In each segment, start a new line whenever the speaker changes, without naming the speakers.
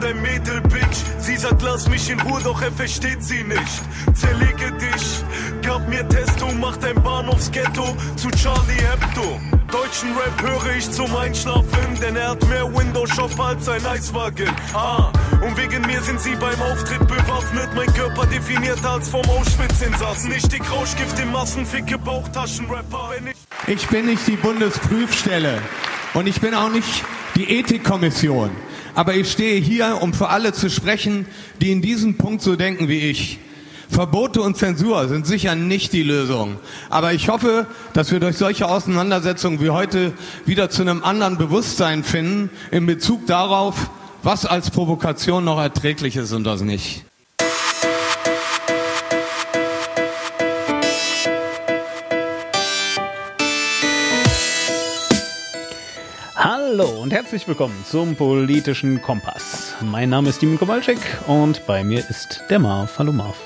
bin dein Mädel, Bitch. Sie sagt, lass mich in Ruhe, doch er versteht sie nicht. Zerlege dich, gab mir Testo, mach dein Bahnhofsghetto zu Charlie Hebdo. Deutschen Rap höre ich zum Einschlafen, denn er hat mehr Windows-Shop als ein Eiswagen. Ah, und wegen mir sind sie beim Auftritt bewaffnet. Mein Körper definiert als vom Auschwitz-Insassen. Ich dick Rauschgift im Massenficke Bauchtaschen-Rapper, ich...
Ich bin nicht die Bundesprüfstelle und ich bin auch nicht die Ethikkommission. Aber ich stehe hier, um für alle zu sprechen, die in diesem Punkt so denken wie ich. Verbote und Zensur sind sicher nicht die Lösung. Aber ich hoffe, dass wir durch solche Auseinandersetzungen wie heute wieder zu einem anderen Bewusstsein finden in Bezug darauf, was als Provokation noch erträglich ist und was nicht.
Hallo und herzlich willkommen zum politischen Kompass. Mein Name ist Dimon Kowalczyk und bei mir ist der Marv. Hallo Marv.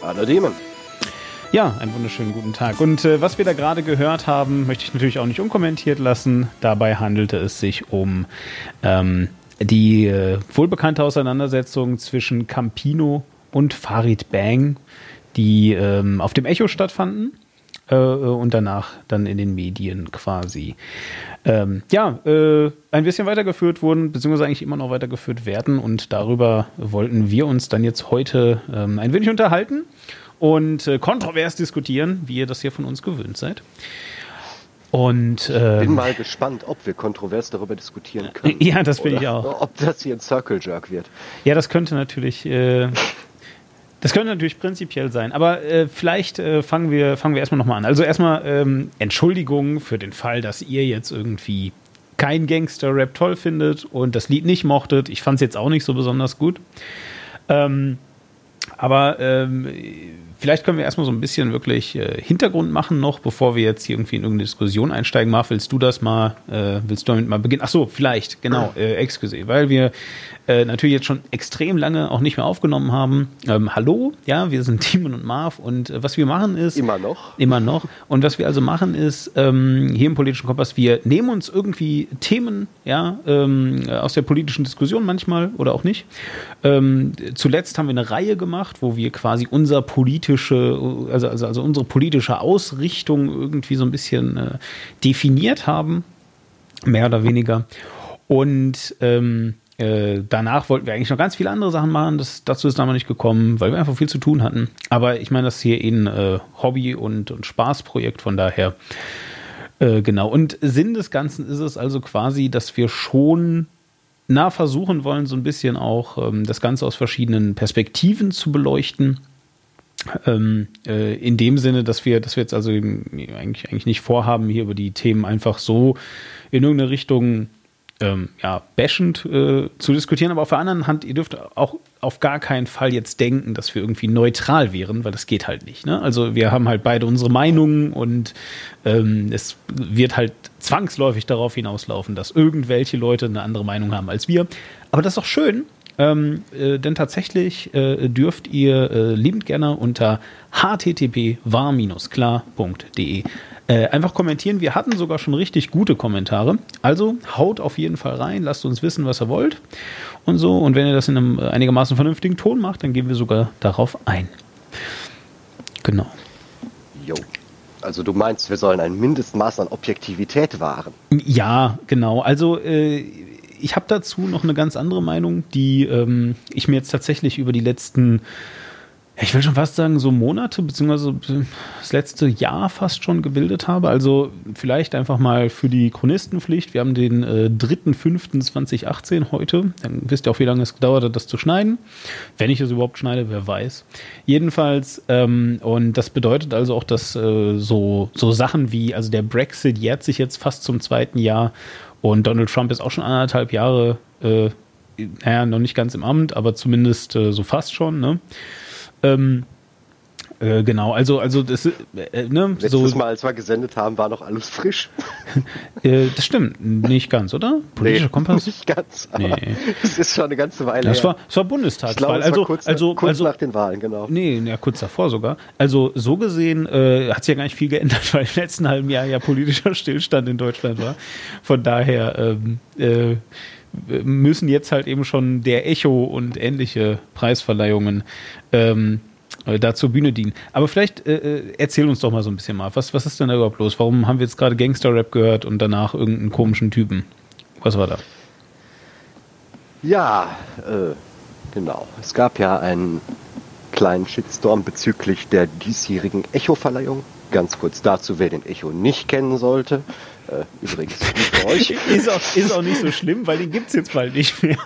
Hallo Demon.
Ja, einen wunderschönen guten Tag. Und äh, was wir da gerade gehört haben, möchte ich natürlich auch nicht unkommentiert lassen. Dabei handelte es sich um ähm, die äh, wohlbekannte Auseinandersetzung zwischen Campino und Farid Bang, die ähm, auf dem Echo stattfanden äh, und danach dann in den Medien quasi ähm, ja, äh, ein bisschen weitergeführt wurden, beziehungsweise eigentlich immer noch weitergeführt werden. Und darüber wollten wir uns dann jetzt heute ähm, ein wenig unterhalten und äh, kontrovers diskutieren, wie ihr das hier von uns gewöhnt seid. Und
ähm, bin mal gespannt, ob wir kontrovers darüber diskutieren können.
Ja, das bin ich auch.
Ob das hier ein Circle Jerk wird.
Ja, das könnte natürlich. Äh, das könnte natürlich prinzipiell sein, aber äh, vielleicht äh, fangen wir, fangen wir erstmal nochmal an. Also erstmal ähm, Entschuldigung für den Fall, dass ihr jetzt irgendwie kein Gangster-Rap toll findet und das Lied nicht mochtet. Ich fand es jetzt auch nicht so besonders gut. Ähm, aber ähm, vielleicht können wir erstmal so ein bisschen wirklich äh, Hintergrund machen noch, bevor wir jetzt hier irgendwie in irgendeine Diskussion einsteigen. Marv, willst du das mal, äh, willst du damit mal beginnen? Ach so, vielleicht, genau, äh, excuse, weil wir äh, natürlich jetzt schon extrem lange auch nicht mehr aufgenommen haben. Ähm, hallo, ja, wir sind Timon und Marv und äh, was wir machen ist.
Immer noch.
Immer noch. Und was wir also machen ist, ähm, hier im Politischen Kompass, wir nehmen uns irgendwie Themen, ja, ähm, aus der politischen Diskussion manchmal oder auch nicht. Ähm, zuletzt haben wir eine Reihe gemacht, wo wir quasi unser politische, also, also, also unsere politische Ausrichtung irgendwie so ein bisschen äh, definiert haben. Mehr oder weniger. Und ähm, äh, danach wollten wir eigentlich noch ganz viele andere Sachen machen. Das, dazu ist damals nicht gekommen, weil wir einfach viel zu tun hatten. Aber ich meine, das ist hier ein äh, Hobby- und, und Spaßprojekt, von daher. Äh, genau. Und Sinn des Ganzen ist es also quasi, dass wir schon na, versuchen wollen, so ein bisschen auch ähm, das Ganze aus verschiedenen Perspektiven zu beleuchten. Ähm, äh, in dem Sinne, dass wir, dass wir jetzt also eigentlich, eigentlich nicht vorhaben, hier über die Themen einfach so in irgendeine Richtung ähm, ja, bashend äh, zu diskutieren, aber auf der anderen Hand, ihr dürft auch auf gar keinen Fall jetzt denken, dass wir irgendwie neutral wären, weil das geht halt nicht. Ne? Also wir haben halt beide unsere Meinungen und ähm, es wird halt zwangsläufig darauf hinauslaufen, dass irgendwelche Leute eine andere Meinung haben als wir. Aber das ist doch schön, ähm, äh, denn tatsächlich äh, dürft ihr äh, liebend gerne unter http war-klar.de äh, einfach kommentieren. Wir hatten sogar schon richtig gute Kommentare. Also haut auf jeden Fall rein, lasst uns wissen, was ihr wollt und so. Und wenn ihr das in einem einigermaßen vernünftigen Ton macht, dann gehen wir sogar darauf ein. Genau.
Jo. Also du meinst, wir sollen ein Mindestmaß an Objektivität wahren?
Ja, genau. Also äh, ich habe dazu noch eine ganz andere Meinung, die ähm, ich mir jetzt tatsächlich über die letzten ich will schon fast sagen, so Monate, beziehungsweise das letzte Jahr fast schon gebildet habe. Also vielleicht einfach mal für die Chronistenpflicht. Wir haben den äh, 3.5.2018 heute. Dann wisst ihr auch, wie lange es gedauert hat, das zu schneiden. Wenn ich es überhaupt schneide, wer weiß. Jedenfalls, ähm, und das bedeutet also auch, dass äh, so, so Sachen wie, also der Brexit jährt sich jetzt fast zum zweiten Jahr und Donald Trump ist auch schon anderthalb Jahre, äh, naja, noch nicht ganz im Amt, aber zumindest äh, so fast schon, ne? Ähm, äh, genau, also, also das, äh,
ne, Letztes so, Mal, als wir gesendet haben, war noch alles frisch.
äh, das stimmt, nicht ganz, oder?
Politischer nee, Kompass? Nicht ganz, nee. Es ist schon eine ganze Weile
das her. War, das war Bundestagswahl. Also,
kurz,
also,
kurz
also,
nach den Wahlen, genau.
Nee, ja, kurz davor sogar. Also so gesehen äh, hat sich ja gar nicht viel geändert, weil im letzten halben Jahr ja politischer Stillstand in Deutschland war. Von daher, ähm, äh, müssen jetzt halt eben schon der Echo und ähnliche Preisverleihungen ähm, äh, da zur Bühne dienen. Aber vielleicht äh, äh, erzähl uns doch mal so ein bisschen mal, was, was ist denn da überhaupt los? Warum haben wir jetzt gerade Gangster-Rap gehört und danach irgendeinen komischen Typen? Was war da?
Ja, äh, genau. Es gab ja einen kleinen Shitstorm bezüglich der diesjährigen Echo-Verleihung. Ganz kurz dazu, wer den Echo nicht kennen sollte. Äh, übrigens für euch.
ist, auch, ist auch nicht so schlimm, weil den gibt es jetzt bald nicht mehr.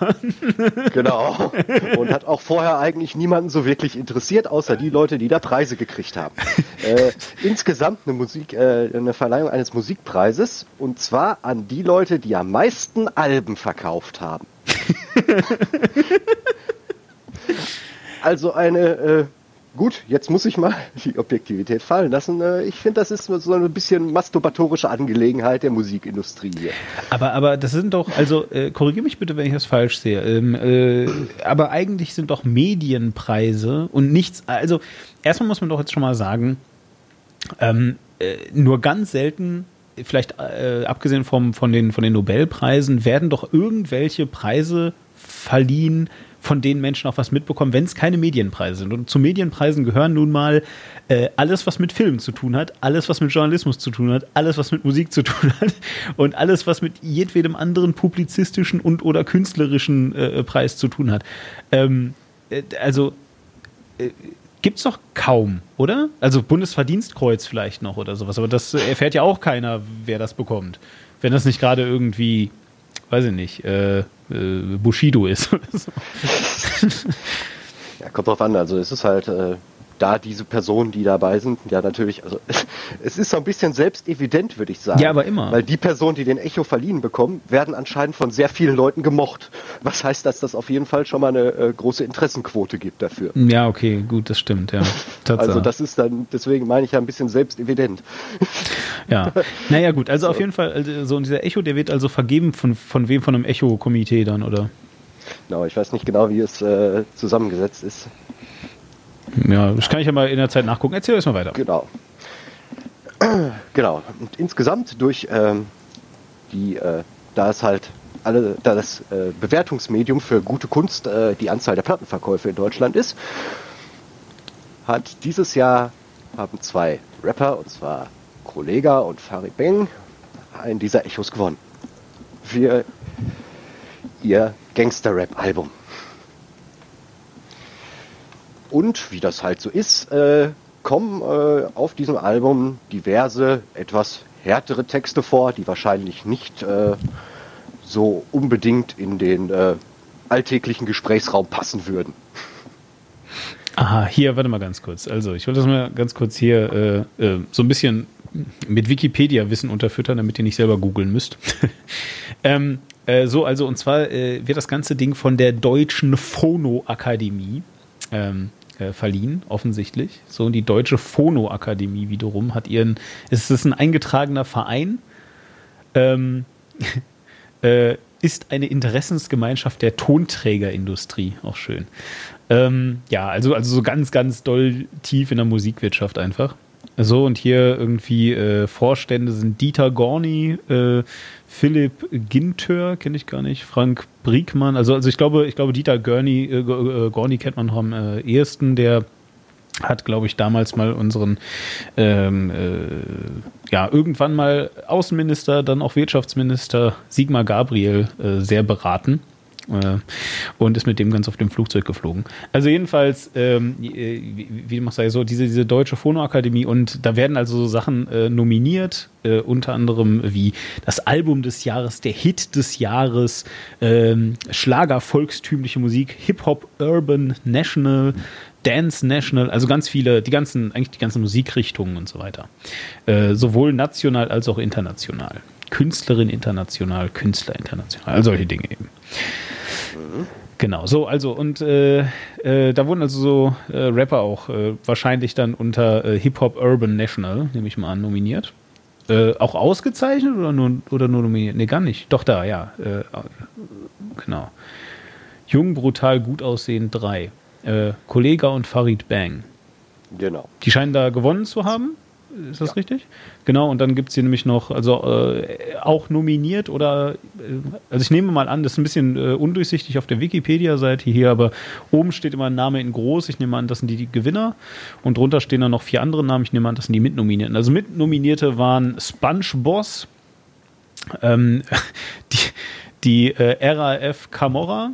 genau. Und hat auch vorher eigentlich niemanden so wirklich interessiert, außer die Leute, die da Preise gekriegt haben. Äh, insgesamt eine Musik, äh, eine Verleihung eines Musikpreises und zwar an die Leute, die am meisten Alben verkauft haben. also eine äh, Gut, jetzt muss ich mal die Objektivität fallen lassen. Äh, ich finde, das ist so ein bisschen masturbatorische Angelegenheit der Musikindustrie hier.
Aber, aber das sind doch, also äh, korrigiere mich bitte, wenn ich das falsch sehe. Ähm, äh, aber eigentlich sind doch Medienpreise und nichts. Also erstmal muss man doch jetzt schon mal sagen, ähm, äh, nur ganz selten vielleicht äh, abgesehen vom, von, den, von den Nobelpreisen, werden doch irgendwelche Preise verliehen, von denen Menschen auch was mitbekommen, wenn es keine Medienpreise sind. Und zu Medienpreisen gehören nun mal äh, alles, was mit Filmen zu tun hat, alles, was mit Journalismus zu tun hat, alles, was mit Musik zu tun hat und alles, was mit jedwedem anderen publizistischen und oder künstlerischen äh, Preis zu tun hat. Ähm, äh, also äh, es doch kaum, oder? Also Bundesverdienstkreuz vielleicht noch oder sowas, aber das erfährt ja auch keiner, wer das bekommt. Wenn das nicht gerade irgendwie, weiß ich nicht, äh, äh, Bushido ist
ja, kommt drauf an. Also es ist halt äh, da diese Personen, die dabei sind, ja natürlich, also es ist so ein bisschen selbst evident, würde ich sagen.
Ja, aber immer.
Weil die Personen, die den Echo verliehen bekommen, werden anscheinend von sehr vielen Leuten gemocht. Was heißt, dass das auf jeden Fall schon mal eine äh, große Interessenquote gibt dafür.
Ja, okay, gut, das stimmt, ja.
also das ist dann, deswegen meine ich ja ein bisschen selbst evident.
Ja, naja gut, also so. auf jeden Fall, also so dieser Echo, der wird also vergeben von, von wem, von einem Echo-Komitee dann, oder?
Genau, ich weiß nicht genau, wie es äh, zusammengesetzt ist.
Ja, das kann ich ja mal in der Zeit nachgucken. Erzähl erst mal weiter.
Genau. Genau. Und insgesamt durch ähm, die, äh, da es halt alle, da das äh, Bewertungsmedium für gute Kunst äh, die Anzahl der Plattenverkäufe in Deutschland ist, hat dieses Jahr haben zwei Rapper, und zwar Kollega und Farid Beng, einen dieser Echos gewonnen. Für ihr Gangster-Rap-Album. Und wie das halt so ist, äh, kommen äh, auf diesem Album diverse, etwas härtere Texte vor, die wahrscheinlich nicht äh, so unbedingt in den äh, alltäglichen Gesprächsraum passen würden.
Aha, hier, warte mal ganz kurz. Also, ich wollte das mal ganz kurz hier äh, äh, so ein bisschen mit Wikipedia-Wissen unterfüttern, damit ihr nicht selber googeln müsst. ähm, äh, so, also, und zwar äh, wird das ganze Ding von der Deutschen Phono-Akademie ähm, äh, verliehen, offensichtlich. So, und die Deutsche Phono-Akademie wiederum hat ihren, es ist ein eingetragener Verein, ähm, äh, ist eine Interessensgemeinschaft der Tonträgerindustrie, auch schön. Ähm, ja, also, also so ganz, ganz doll tief in der Musikwirtschaft einfach. So, und hier irgendwie äh, Vorstände sind Dieter Gorni, äh, Philipp Ginter, kenne ich gar nicht, Frank Briekmann, also, also ich glaube, ich glaube, Dieter Görni, äh, äh, Gorni kennt man noch am äh, ehesten, der hat, glaube ich, damals mal unseren, ähm, äh, ja, irgendwann mal Außenminister, dann auch Wirtschaftsminister Sigmar Gabriel äh, sehr beraten äh, und ist mit dem ganz auf dem Flugzeug geflogen. Also jedenfalls, ähm, wie, wie man sagt, so diese, diese deutsche Phonoakademie und da werden also so Sachen äh, nominiert, äh, unter anderem wie das Album des Jahres, der Hit des Jahres, ähm, Schlager, volkstümliche Musik, Hip-Hop, Urban, National, Dance National, also ganz viele, die ganzen, eigentlich die ganzen Musikrichtungen und so weiter. Äh, sowohl national als auch international. Künstlerin international, Künstler international, all solche Dinge eben. Genau, so, also, und äh, äh, da wurden also so äh, Rapper auch äh, wahrscheinlich dann unter äh, Hip-Hop Urban National, nehme ich mal an, nominiert. Äh, auch ausgezeichnet oder nur, oder nur nominiert? Nee, gar nicht. Doch da, ja. genau. Jung, brutal, gut aussehend, drei. Kollega und Farid Bang.
Genau.
Die scheinen da gewonnen zu haben. Ist das ja. richtig? Genau, und dann gibt es hier nämlich noch, also äh, auch nominiert oder, äh, also ich nehme mal an, das ist ein bisschen äh, undurchsichtig auf der Wikipedia-Seite hier, aber oben steht immer ein Name in groß. Ich nehme an, das sind die, die Gewinner und drunter stehen dann noch vier andere Namen. Ich nehme an, das sind die Mitnominierten. Also Mitnominierte waren SpongeBoss, ähm, die, die äh, RAF Camorra,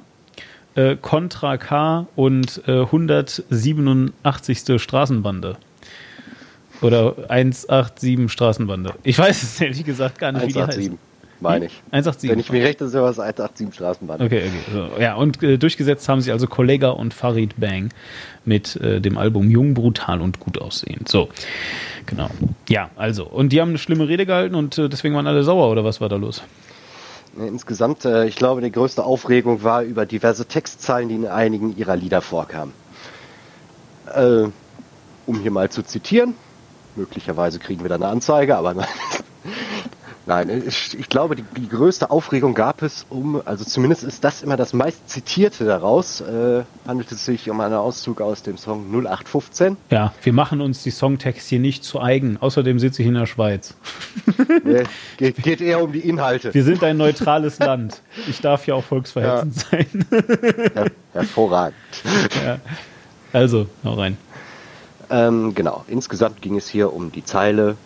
äh, Contra K und äh, 187. Straßenbande. Oder 187 Straßenbande. Ich weiß es ehrlich gesagt gar nicht, 187. wie die heißt.
Meine ich.
187.
Wenn ich mich recht ist, was 187 Straßenbande.
Okay, okay. So, ja, und äh, durchgesetzt haben sie also Kollega und Farid Bang mit äh, dem Album Jung, Brutal und Gut aussehend. So, genau. Ja, also. Und die haben eine schlimme Rede gehalten und äh, deswegen waren alle sauer, oder was war da los?
Insgesamt, äh, ich glaube, die größte Aufregung war über diverse Textzeilen, die in einigen ihrer Lieder vorkamen. Äh, um hier mal zu zitieren, möglicherweise kriegen wir da eine Anzeige, aber nein. Nein, ich, glaube, die, die, größte Aufregung gab es um, also zumindest ist das immer das meist zitierte daraus, äh, handelt es sich um einen Auszug aus dem Song 0815.
Ja, wir machen uns die Songtext hier nicht zu eigen. Außerdem sitze ich in der Schweiz.
Nee, geht, geht, eher um die Inhalte.
Wir sind ein neutrales Land. Ich darf ja auch volksverhetzend ja. sein.
Her hervorragend.
Ja. Also, hau rein.
Ähm, genau, insgesamt ging es hier um die Zeile,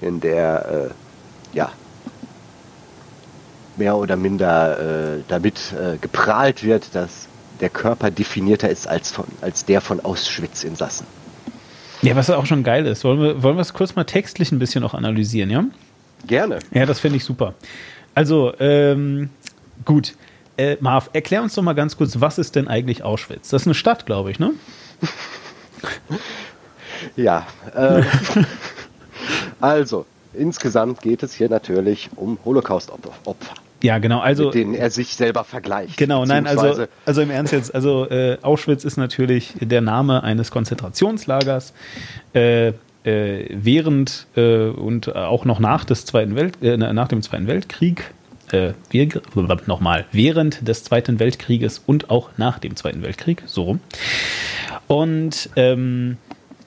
in der äh, ja, mehr oder minder äh, damit äh, geprahlt wird, dass der Körper definierter ist als, von, als der von Auschwitz-Insassen.
Ja, was auch schon geil ist. Wollen wir, wollen wir es kurz mal textlich ein bisschen noch analysieren, ja?
Gerne.
Ja, das finde ich super. Also, ähm, gut. Äh, Marv, erklär uns doch mal ganz kurz, was ist denn eigentlich Auschwitz? Das ist eine Stadt, glaube ich, ne?
ja. Äh, also, insgesamt geht es hier natürlich um Holocaust-Opfer.
Ja, genau. Also,
mit denen er sich selber vergleicht.
Genau, nein, also, also im Ernst jetzt, also äh, Auschwitz ist natürlich der Name eines Konzentrationslagers. Äh, äh, während äh, und auch noch nach, des Zweiten Welt, äh, nach dem Zweiten Weltkrieg, äh, nochmal, während des Zweiten Weltkrieges und auch nach dem Zweiten Weltkrieg, so rum. Und ähm,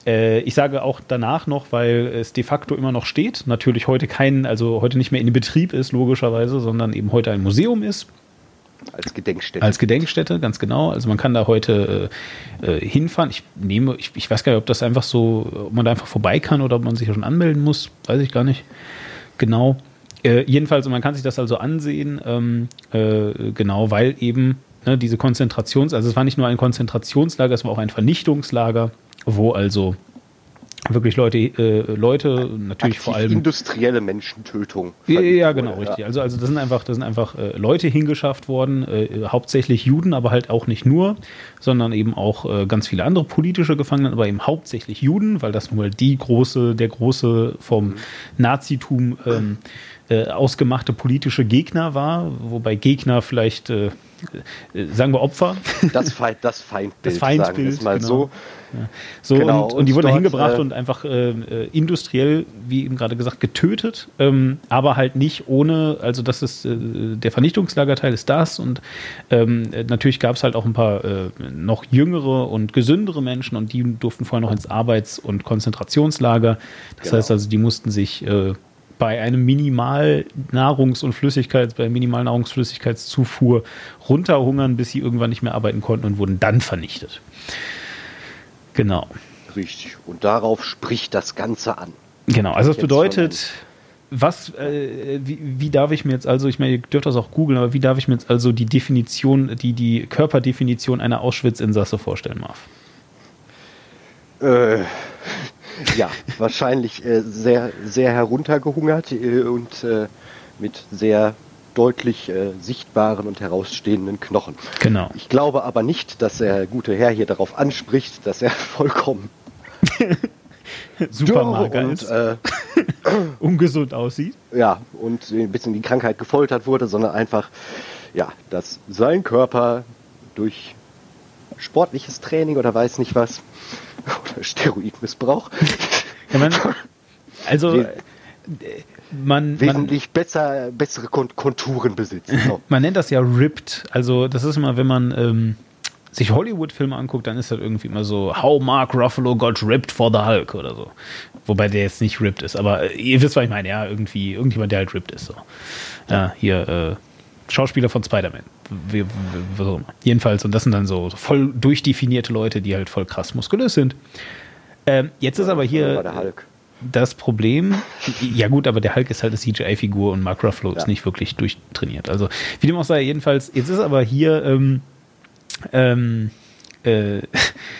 äh, ich sage auch danach noch, weil es de facto immer noch steht. Natürlich heute kein, also heute nicht mehr in Betrieb ist, logischerweise, sondern eben heute ein Museum ist.
Als Gedenkstätte.
Als Gedenkstätte, ganz genau. Also man kann da heute äh, äh, hinfahren. Ich nehme, ich, ich weiß gar nicht, ob das einfach so, ob man da einfach vorbei kann oder ob man sich ja schon anmelden muss. Weiß ich gar nicht. Genau. Äh, jedenfalls, man kann sich das also ansehen, ähm, äh, genau, weil eben ne, diese Konzentrations, also es war nicht nur ein Konzentrationslager, es war auch ein Vernichtungslager wo also wirklich Leute, äh, Leute natürlich Aktiv vor allem
industrielle Menschentötung.
Ja, ja genau, wurde, richtig. Also, also das sind einfach, das sind einfach äh, Leute hingeschafft worden, äh, hauptsächlich Juden, aber halt auch nicht nur, sondern eben auch äh, ganz viele andere politische Gefangene, aber eben hauptsächlich Juden, weil das nun mal die große, der große vom mhm. Nazitum ähm, äh, ausgemachte politische Gegner war, wobei Gegner vielleicht äh, sagen wir Opfer.
Das, Feind, das Feindbild,
das Feindbild
sagen mal genau. so.
Ja. So, genau, und, und, die wurden dort, hingebracht äh, und einfach äh, äh, industriell, wie eben gerade gesagt, getötet, ähm, aber halt nicht ohne, also das ist äh, der Vernichtungslagerteil ist das und ähm, natürlich gab es halt auch ein paar äh, noch jüngere und gesündere Menschen und die durften vorher noch ins Arbeits- und Konzentrationslager. Das genau. heißt also, die mussten sich äh, bei einem Minimal Nahrungs- und Flüssigkeits, bei Minimal Nahrungsflüssigkeitszufuhr runterhungern, bis sie irgendwann nicht mehr arbeiten konnten und wurden dann vernichtet. Genau.
Richtig. Und darauf spricht das Ganze an.
Genau, also das bedeutet, was, äh, wie, wie, darf ich mir jetzt also, ich meine, ihr dürft das auch googeln, aber wie darf ich mir jetzt also die Definition, die, die Körperdefinition einer Auschwitz-Insasse vorstellen, Marv?
Äh, ja, wahrscheinlich äh, sehr, sehr heruntergehungert äh, und äh, mit sehr deutlich äh, sichtbaren und herausstehenden Knochen.
Genau.
Ich glaube aber nicht, dass der gute Herr hier darauf anspricht, dass er vollkommen
super mager und, ist, äh, ungesund aussieht.
Ja, und ein bisschen die Krankheit gefoltert wurde, sondern einfach, ja, dass sein Körper durch sportliches Training oder weiß nicht was oder Steroidmissbrauch.
Ja, man, also man,
wesentlich man, besser, bessere Konturen besitzen. So.
man nennt das ja ripped. Also das ist immer, wenn man ähm, sich Hollywood-Filme anguckt, dann ist das irgendwie immer so, How Mark Ruffalo got ripped for the Hulk oder so. Wobei der jetzt nicht ripped ist, aber äh, ihr wisst, was ich meine, ja, irgendwie, irgendjemand, der halt ripped ist. So. Ja, hier, äh, Schauspieler von Spider-Man. Jedenfalls, und das sind dann so voll durchdefinierte Leute, die halt voll krass muskulös sind. Ähm, jetzt ist aber hier
war der Hulk.
das Problem, ja gut, aber der Hulk ist halt eine CGI-Figur und Mark Ruffalo ist
Ja.
nicht wirklich durchtrainiert. Also wie dem auch sei, jedenfalls, jetzt ist aber hier ähm, ähm, äh,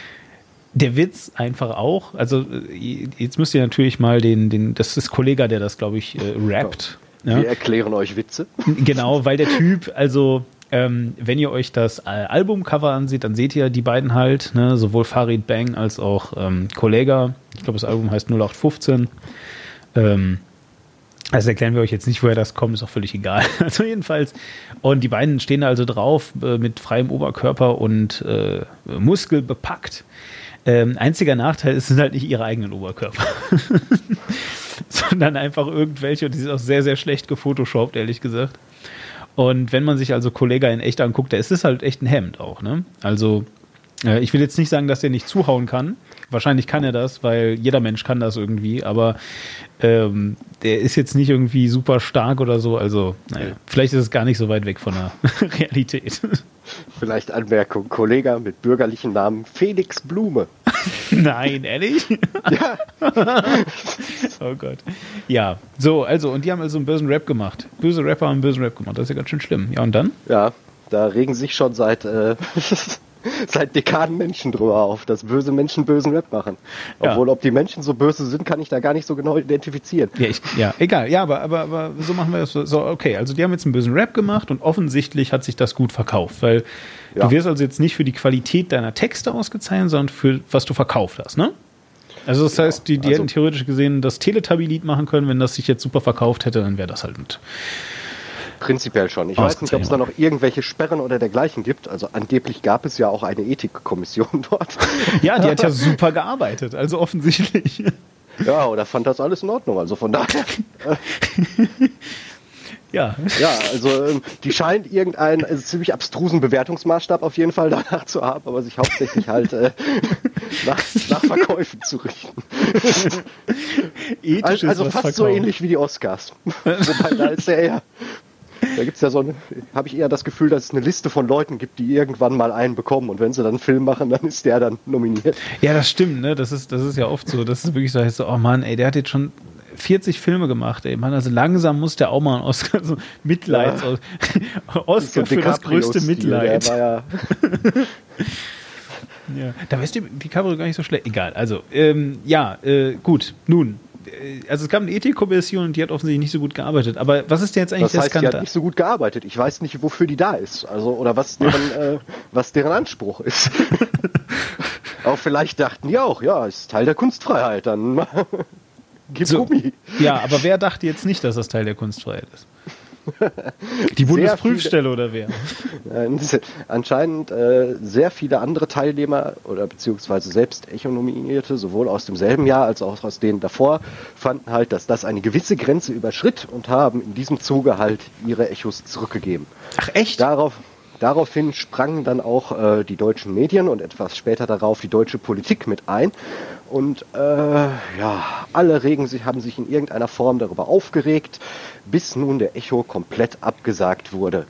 der Witz einfach auch, also äh, jetzt müsst ihr natürlich mal den, den das ist Kollega, der das, glaube ich, äh, rappt. Ja?
Wir erklären euch Witze.
Genau, weil der Typ, also ähm, wenn ihr euch das äh, Albumcover ansieht, dann seht ihr die beiden halt, ne, sowohl Farid Bang als auch ähm, Kollega. Ich glaube, das Album heißt 0815. Ähm, also erklären wir euch jetzt nicht, woher das kommt, ist auch völlig egal. Also jedenfalls. Und die beiden stehen da also drauf äh, mit freiem Oberkörper und äh, Muskel bepackt. Ähm, einziger Nachteil ist, es sind halt nicht ihre eigenen Oberkörper. Sondern einfach irgendwelche, und die sind auch sehr, sehr schlecht gefotoshoppt, ehrlich gesagt. Und wenn man sich also Kollega in echt anguckt, der ist es halt echt ein Hemd auch, ne? Also, äh, ich will jetzt nicht sagen, dass der nicht zuhauen kann. Wahrscheinlich kann er das, weil jeder Mensch kann das irgendwie, aber ähm, der ist jetzt nicht irgendwie super stark oder so. Also, naja, vielleicht ist es gar nicht so weit weg von der Realität.
Vielleicht Anmerkung. Kollege mit bürgerlichen Namen Felix Blume.
Nein, ehrlich?
Ja,
Oh Gott. Ja, so, also, und die haben also einen bösen Rap gemacht. Böse Rapper haben einen bösen Rap gemacht. Das ist ja ganz schön schlimm. Ja, und dann?
ja da regen sich schon seit, äh, seit Dekaden Menschen drüber auf, dass böse Menschen bösen Rap machen.
Ja.
Obwohl, ob die Menschen so böse sind, kann ich da gar nicht so genau identifizieren.
Ja, ich, ja egal. Ja, aber, aber, aber so machen wir das. So, okay, also die haben jetzt einen bösen Rap gemacht und offensichtlich hat sich das gut verkauft, weil
Ja.
du wirst also jetzt nicht für die Qualität deiner Texte ausgezeichnet, sondern für was du verkauft hast, ne? Also das heißt, die, die
Also-
hätten theoretisch gesehen das Teletubby-Lied machen können, wenn das sich jetzt super verkauft hätte, dann wäre das halt mit.
Prinzipiell schon. Ich weiß nicht, ob es da noch irgendwelche Sperren oder dergleichen gibt. Also angeblich gab es ja auch eine Ethikkommission dort.
Ja, die hat ja super gearbeitet, also offensichtlich.
Ja, oder fand das alles in Ordnung. Also von daher,
Ja.
ja, also ähm, die scheint irgendeinen äh, ziemlich abstrusen Bewertungsmaßstab auf jeden Fall danach zu haben, aber sich hauptsächlich halt äh, nach, nach Verkäufen zu richten.
Ethisch
Also, also fast so
verkauft.
ähnlich wie die Oscars. Wobei da ist ja eher. Da gibt's ja so eine, habe ich eher das Gefühl, dass es eine Liste von Leuten gibt, die irgendwann mal einen bekommen und wenn sie dann einen Film machen, dann ist der dann nominiert.
Ja, das stimmt, ne? Das ist, das ist ja oft so. Das ist wirklich so, so, oh Mann, ey, der hat jetzt schon 40 Filme gemacht, ey. Mann, also langsam muss der auch mal einen Oscar, so Mitleids, Oscar für das größte Mitleid.
Ja,
Ja. Da weißt du, DiCaprio gar nicht so schlecht. Egal, also, ähm, ja, äh, gut, nun. Äh, Also es gab eine Ethikkommission und die hat offensichtlich nicht so gut gearbeitet. Aber was ist denn jetzt eigentlich
das
der
heißt, die hat
Skandal?
nicht so gut gearbeitet. Ich weiß nicht, wofür die da ist. Also, oder was deren, äh, was deren Anspruch ist. auch vielleicht dachten die auch, ja, ist Teil der Kunstfreiheit, dann gib
So.
Gummi.
Ja, aber wer dachte jetzt nicht, dass das Teil der Kunstfreiheit ist? Die Bundesprüfstelle oder wer?
Anscheinend äh, sehr viele andere Teilnehmer oder beziehungsweise selbst Echo-Nominierte, sowohl aus demselben Jahr als auch aus denen davor, fanden halt, dass das eine gewisse Grenze überschritt und haben in diesem Zuge halt ihre Echos zurückgegeben.
Ach echt?
Darauf, daraufhin sprangen dann auch äh, die deutschen Medien und etwas später darauf die deutsche Politik mit ein. Und äh, ja, alle regen sich, haben sich in irgendeiner Form darüber aufgeregt, bis nun der Echo komplett abgesagt wurde.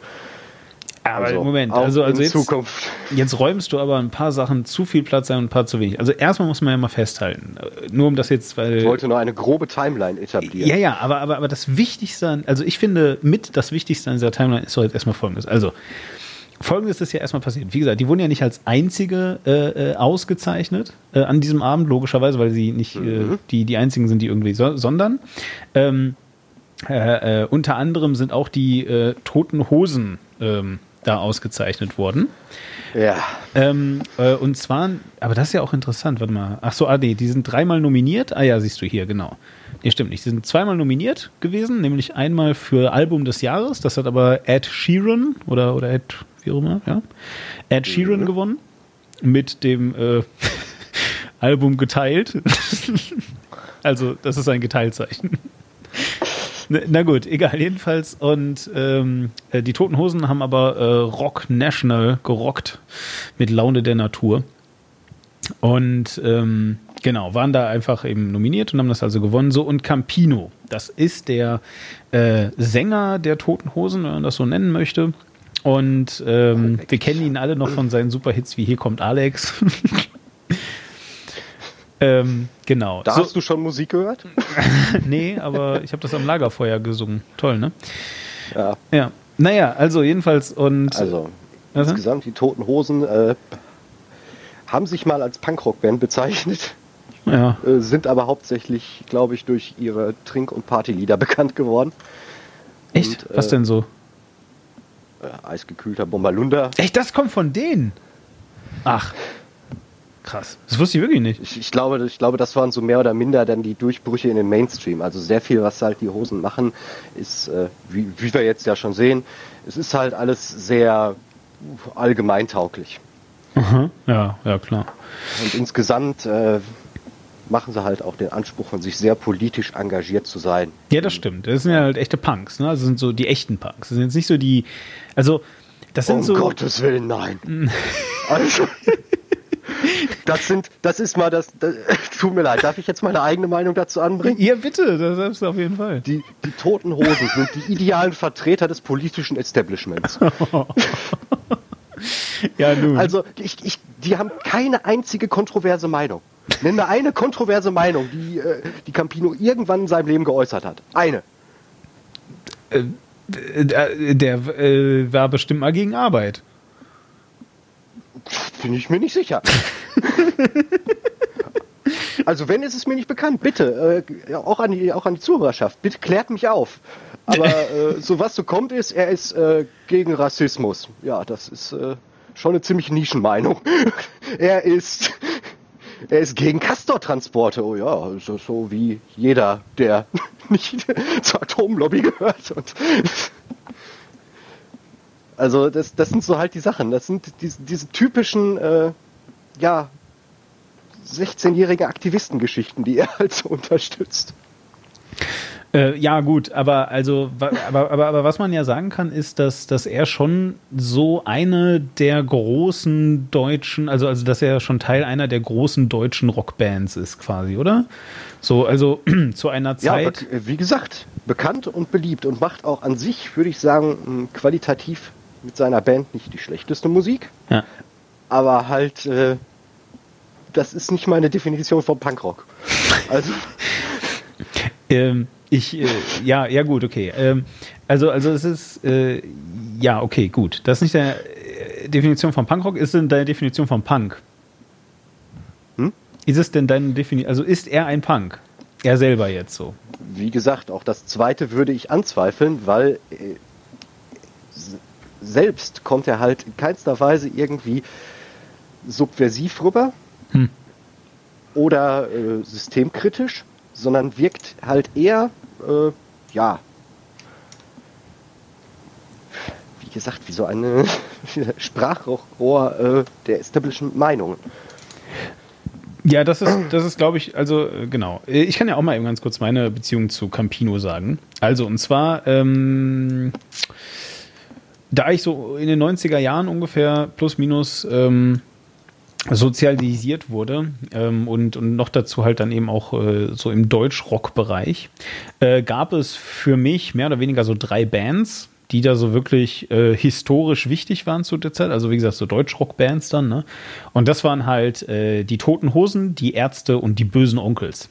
aber Moment,
auch
also, also
in
jetzt,
Zukunft.
jetzt räumst du aber ein paar Sachen zu viel Platz ein und ein paar zu wenig. Also erstmal muss man ja mal festhalten, äh, nur um das jetzt, weil...
Ich wollte nur eine grobe Timeline etablieren.
Ja, ja, aber, aber, aber das Wichtigste, an, also ich finde, mit das Wichtigste an dieser Timeline ist doch jetzt erstmal folgendes. Also, folgendes ist ja erstmal passiert. Wie gesagt, die wurden ja nicht als einzige äh, äh, ausgezeichnet äh, an diesem Abend, logischerweise, weil sie nicht äh, die, die einzigen sind, die irgendwie, so, sondern ähm, äh, äh, unter anderem sind auch die äh, Toten Hosen ähm, da ausgezeichnet worden.
Ja.
Ähm, äh, und zwar, aber das ist ja auch interessant, warte mal. Ach so, ah nee, die sind dreimal nominiert. Ah ja, siehst du hier, genau. Nee, stimmt nicht. Die sind zweimal nominiert gewesen, nämlich einmal für Album des Jahres. Das hat aber Ed Sheeran oder, oder Ed, wie auch immer, ja. Ed Sheeran gewonnen. Mit dem äh, Album geteilt. also, das ist ein Geteilzeichen. Na gut, egal, jedenfalls. Und ähm, äh, die Toten Hosen haben aber äh, Rock National gerockt mit Laune der Natur. Und ähm, genau, waren da einfach eben nominiert und haben das also gewonnen. So, und Campino, das ist der äh, Sänger der Toten Hosen, wenn man das so nennen möchte. Und ähm, wir kennen ihn alle noch von seinen Superhits wie Hier kommt Alex. ähm, genau.
Da so, hast du schon Musik gehört?
nee, aber ich habe das am Lagerfeuer gesungen. Toll, ne?
Ja.
Ja. Naja, also jedenfalls und.
Also, insgesamt die Toten Hosen äh, haben sich mal als Punkrock-Band bezeichnet.
Ja.
Äh, sind aber hauptsächlich, glaube ich, durch ihre Trink- und Partylieder bekannt geworden.
Echt?
Und,
Was
äh,
denn so?
Äh, eisgekühlter Bombalunda.
Echt, das kommt von denen? Ach. Krass. Das wusste ich wirklich nicht.
Ich, ich, glaube, ich glaube, das waren so mehr oder minder dann die Durchbrüche in den Mainstream. Also sehr viel, was halt die Hosen machen, ist, äh, wie, wie wir jetzt ja schon sehen, es ist halt alles sehr allgemeintauglich.
Aha. Ja, ja, klar.
Und insgesamt äh, machen sie halt auch den Anspruch von sich sehr politisch engagiert zu sein.
Ja, das stimmt. Das sind ja halt echte Punks, ne? Also sind so die echten Punks. Das sind jetzt nicht so die, also das sind
um
so.
Gottes Willen, nein. also, das sind, das ist mal das, das, tut mir leid, darf ich jetzt meine eigene Meinung dazu anbringen?
Ja, bitte, das ist auf jeden Fall.
Die, die Toten Hosen sind die idealen Vertreter des politischen Establishments.
ja, nun.
Also, ich, ich, die haben keine einzige kontroverse Meinung. Nenn mir eine kontroverse Meinung, die, äh, die Campino irgendwann in seinem Leben geäußert hat. Eine.
Äh, der, der äh, war bestimmt mal gegen Arbeit.
Bin ich mir nicht sicher. also wenn ist es mir nicht bekannt, bitte, äh, auch, an die, auch an die Zuhörerschaft, bitte klärt mich auf. Aber äh, so was so kommt ist, er ist äh, gegen Rassismus. Ja, das ist äh, schon eine ziemlich Nischenmeinung. er ist er ist gegen Castor-Transporte. Oh ja, so, so wie jeder, der nicht zur Atomlobby gehört. Also das, das sind so halt die Sachen. Das sind diese, diese typischen, äh, ja, 16-jährige Aktivistengeschichten, die er halt so unterstützt.
Äh, ja, gut, aber also, aber, aber, aber was man ja sagen kann, ist, dass, dass er schon so eine der großen deutschen, also, also dass er schon Teil einer der großen deutschen Rockbands ist, quasi, oder? So, also zu einer Zeit.
Ja, wie gesagt, bekannt und beliebt und macht auch an sich, würde ich sagen, qualitativ mit seiner Band nicht die schlechteste Musik.
Ja.
Aber halt, äh, das ist nicht meine Definition von Punkrock. Also.
ähm, ich, äh, ja, ja gut, okay. Ähm, also, also es ist, äh, ja, okay, gut. Das ist nicht deine äh, Definition von Punkrock, ist denn deine Definition von Punk?
Hm?
Ist es denn deine Definition, also ist er ein Punk? Er selber jetzt so?
Wie gesagt, auch das zweite würde ich anzweifeln, weil äh, selbst kommt er halt in keinster Weise irgendwie subversiv rüber
hm.
oder äh, systemkritisch, sondern wirkt halt eher, äh, ja, wie gesagt, wie so eine Sprachrohr äh, der establishment Meinungen.
Ja, das ist, das ist, glaube ich, also äh, genau. Ich kann ja auch mal eben ganz kurz meine Beziehung zu Campino sagen. Also, und zwar, ähm, da ich so in den 90er Jahren ungefähr plus minus ähm, sozialisiert wurde ähm, und, und noch dazu halt dann eben auch äh, so im Deutsch-Rock-Bereich, äh, gab es für mich mehr oder weniger so drei Bands, die da so wirklich äh, historisch wichtig waren zu der Zeit. Also wie gesagt, so Deutsch-Rock-Bands dann. Ne? Und das waren halt äh, die Toten Hosen, die Ärzte und die bösen Onkels.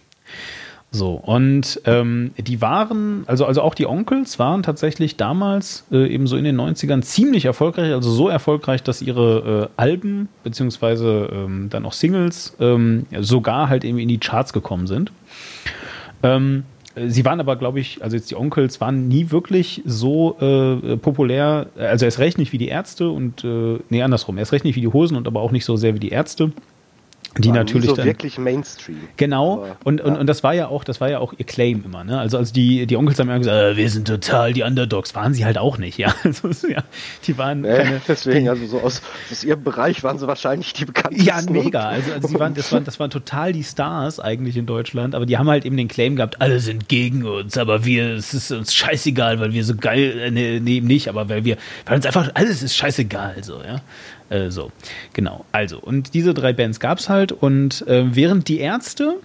So, und ähm, die waren, also, also auch die Onkels waren tatsächlich damals, äh, eben so in den 90ern, ziemlich erfolgreich, also so erfolgreich, dass ihre äh, Alben, beziehungsweise ähm, dann auch Singles, ähm, sogar halt eben in die Charts gekommen sind. Ähm, sie waren aber, glaube ich, also jetzt die Onkels waren nie wirklich so äh, populär, also erst recht nicht wie die Ärzte und, äh, nee, andersrum, erst recht nicht wie die Hosen und aber auch nicht so sehr wie die Ärzte. Die
War
natürlich
so
dann
wirklich Mainstream.
Genau,
Aber,
und, und,
ja.
und das war ja auch, das war ja auch ihr Claim immer, ne? Also, also die, die Onkels haben immer gesagt, äh, wir sind total die Underdogs, waren sie halt auch nicht, ja. Also, ja die waren
Äh,
keine.
deswegen, also so aus, aus ihrem Bereich waren sie wahrscheinlich die bekanntesten.
Ja, mega. Also, also sie waren, das, waren, das waren total die Stars eigentlich in Deutschland, aber die haben halt eben den Claim gehabt, alle sind gegen uns, aber wir, es ist uns scheißegal, weil wir so geil, äh, nee, nee, eben nicht, aber weil wir, weil uns einfach alles ist scheißegal, so, ja. Äh, so, genau. Also, und diese drei Bands gab's halt und äh, während die Ärzte,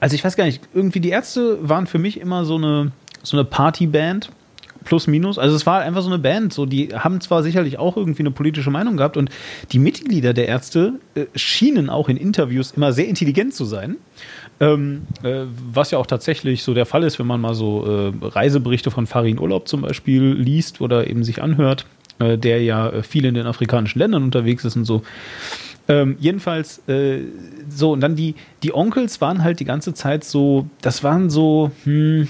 also ich weiß gar nicht, irgendwie die Ärzte waren für mich immer so eine, so eine Partyband. Plus, minus. Also es war einfach so eine Band. So, die haben zwar sicherlich auch irgendwie eine politische Meinung gehabt und die Mitglieder der Ärzte äh, schienen auch in Interviews immer sehr intelligent zu sein. Ähm, äh, was ja auch tatsächlich so der Fall ist, wenn man mal so äh, Reiseberichte von Farin Urlaub zum Beispiel liest oder eben sich anhört, äh, der ja äh, viel in den afrikanischen Ländern unterwegs ist und so. Ähm, jedenfalls, äh, so, und dann die, die Onkels waren halt die ganze Zeit so, das waren so, hm,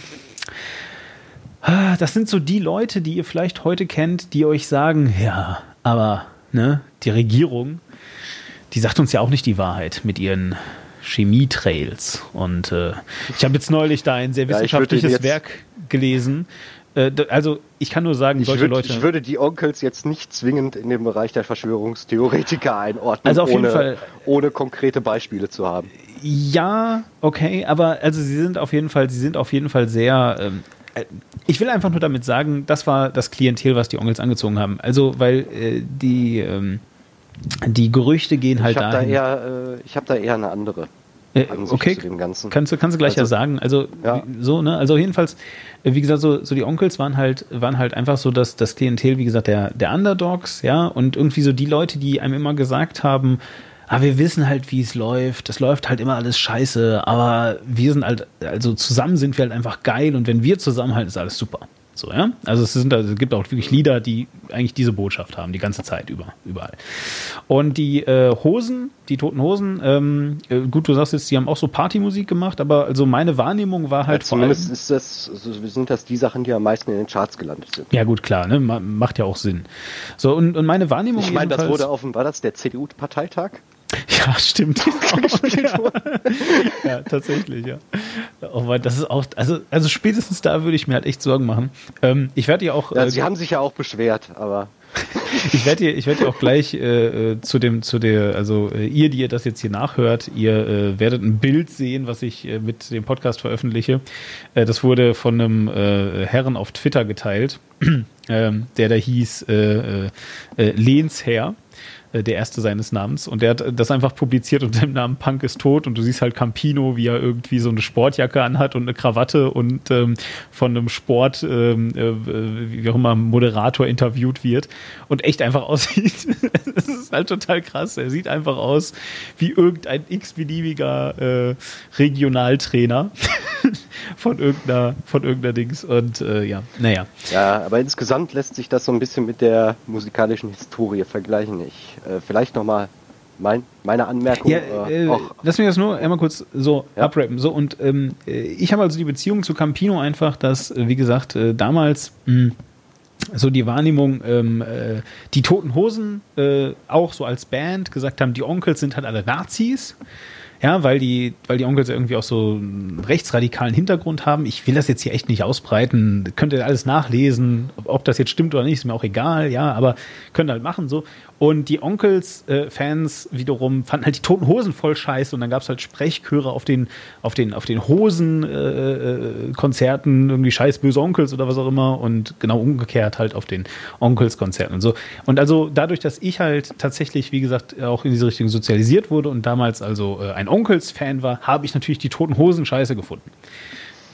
ah, das sind so die Leute, die ihr vielleicht heute kennt, die euch sagen, ja, aber, ne, die Regierung, die sagt uns ja auch nicht die Wahrheit mit ihren Chemietrails. Und äh, ich habe jetzt neulich da ein sehr
Ja,
wissenschaftliches
jetzt-
Werk gelesen. Äh, also ich kann nur sagen,
Ich,
solche
würd,
Leute.
ich würde die Onkels jetzt nicht zwingend in den Bereich der Verschwörungstheoretiker einordnen,
Also auf jeden
ohne,
Fall-
ohne konkrete Beispiele zu haben.
Ja, okay, aber also sie sind auf jeden Fall, sie sind auf jeden Fall sehr. Ähm, äh, ich will einfach nur damit sagen, das war das Klientel, was die Onkels angezogen haben. Also, weil äh, die, ähm, die Gerüchte gehen halt
ich habe da,
dahin.
eher, äh, ich hab da eher eine andere
okay,
zu dem Ganzen.
kannst du, kannst du gleich ja
Also,
sagen. Also
ja.
so, ne? Also jedenfalls, äh, wie gesagt, so, so die Onkels waren halt, waren halt einfach so das, das Klientel, wie gesagt, der, der Underdogs, ja, und irgendwie so die Leute, die einem immer gesagt haben, ah, wir wissen halt, wie es läuft, das läuft halt immer alles scheiße, aber wir sind halt, also zusammen sind wir halt einfach geil und wenn wir zusammenhalten, ist alles super. So, ja. Also es sind, also es gibt auch wirklich Lieder, die eigentlich diese Botschaft haben, die ganze Zeit über, überall. Und die äh, Hosen, die toten Hosen, ähm, äh, gut, du sagst jetzt, die haben auch so Partymusik gemacht, aber also meine Wahrnehmung war
Ja,
halt vor allem.
ist das, so sind das die Sachen, die am meisten in den Charts gelandet sind.
Ja, gut, klar, ne? ma- Macht ja auch Sinn. So, und, und meine Wahrnehmung.
Ich meine, das wurde auf dem, war das der CDU-Parteitag?
Ja, stimmt. ja. ja, tatsächlich, ja. Oh Mann, das ist auch, also, also spätestens da würde ich mir halt echt Sorgen machen. Ähm, ich werde ja auch.
Ja,
äh,
sie haben sich ja auch beschwert, aber
Ich werde dir, ich werde dir auch gleich äh, äh, zu dem, zu der, also äh, ihr, die ihr das jetzt hier nachhört, ihr äh, werdet ein Bild sehen, was ich äh, mit dem Podcast veröffentliche. Äh, das wurde von einem äh, Herren auf Twitter geteilt, ähm, der da hieß äh, Lehnsherr der erste seines Namens. Und der hat das einfach publiziert unter dem Namen Punk ist tot. Und du siehst halt Campino, wie er irgendwie so eine Sportjacke anhat und eine Krawatte und ähm, von einem Sport, ähm, äh, wie auch immer, Moderator interviewt wird und echt einfach aussieht. das ist halt total krass. Er sieht einfach aus wie irgendein x-beliebiger äh, Regionaltrainer von irgendeiner, von irgendeiner Dings. Und äh, ja, naja.
ja, aber insgesamt lässt sich das so ein bisschen mit der musikalischen Historie vergleichen. Ich äh, vielleicht nochmal mein, meine Anmerkung.
Ja,
äh,
äh, lass mich das nur einmal kurz so
Ja.
abrappen. So, und ähm, äh, ich habe also die Beziehung zu Campino einfach, dass, äh, wie gesagt, äh, damals mh, so die Wahrnehmung, ähm, äh, die Toten Hosen auch so als Band gesagt haben, die Onkels sind halt alle Nazis. Ja, weil die, weil die Onkels irgendwie auch so einen rechtsradikalen Hintergrund haben. Ich will das jetzt hier echt nicht ausbreiten. Könnt ihr alles nachlesen, ob, ob das jetzt stimmt oder nicht, ist mir auch egal, ja, aber könnt ihr halt machen so. Und die Onkels-Fans wiederum fanden halt die Toten Hosen voll scheiße und dann gab es halt Sprechchöre auf den, auf den, auf den Hosen-Konzerten, irgendwie scheiß böse Onkels oder was auch immer und genau umgekehrt halt auf den Onkels-Konzerten und so. Und also dadurch, dass ich halt tatsächlich, wie gesagt, auch in diese Richtung sozialisiert wurde und damals also äh, ein Onkels-Fan war, habe ich natürlich die Toten Hosen scheiße gefunden.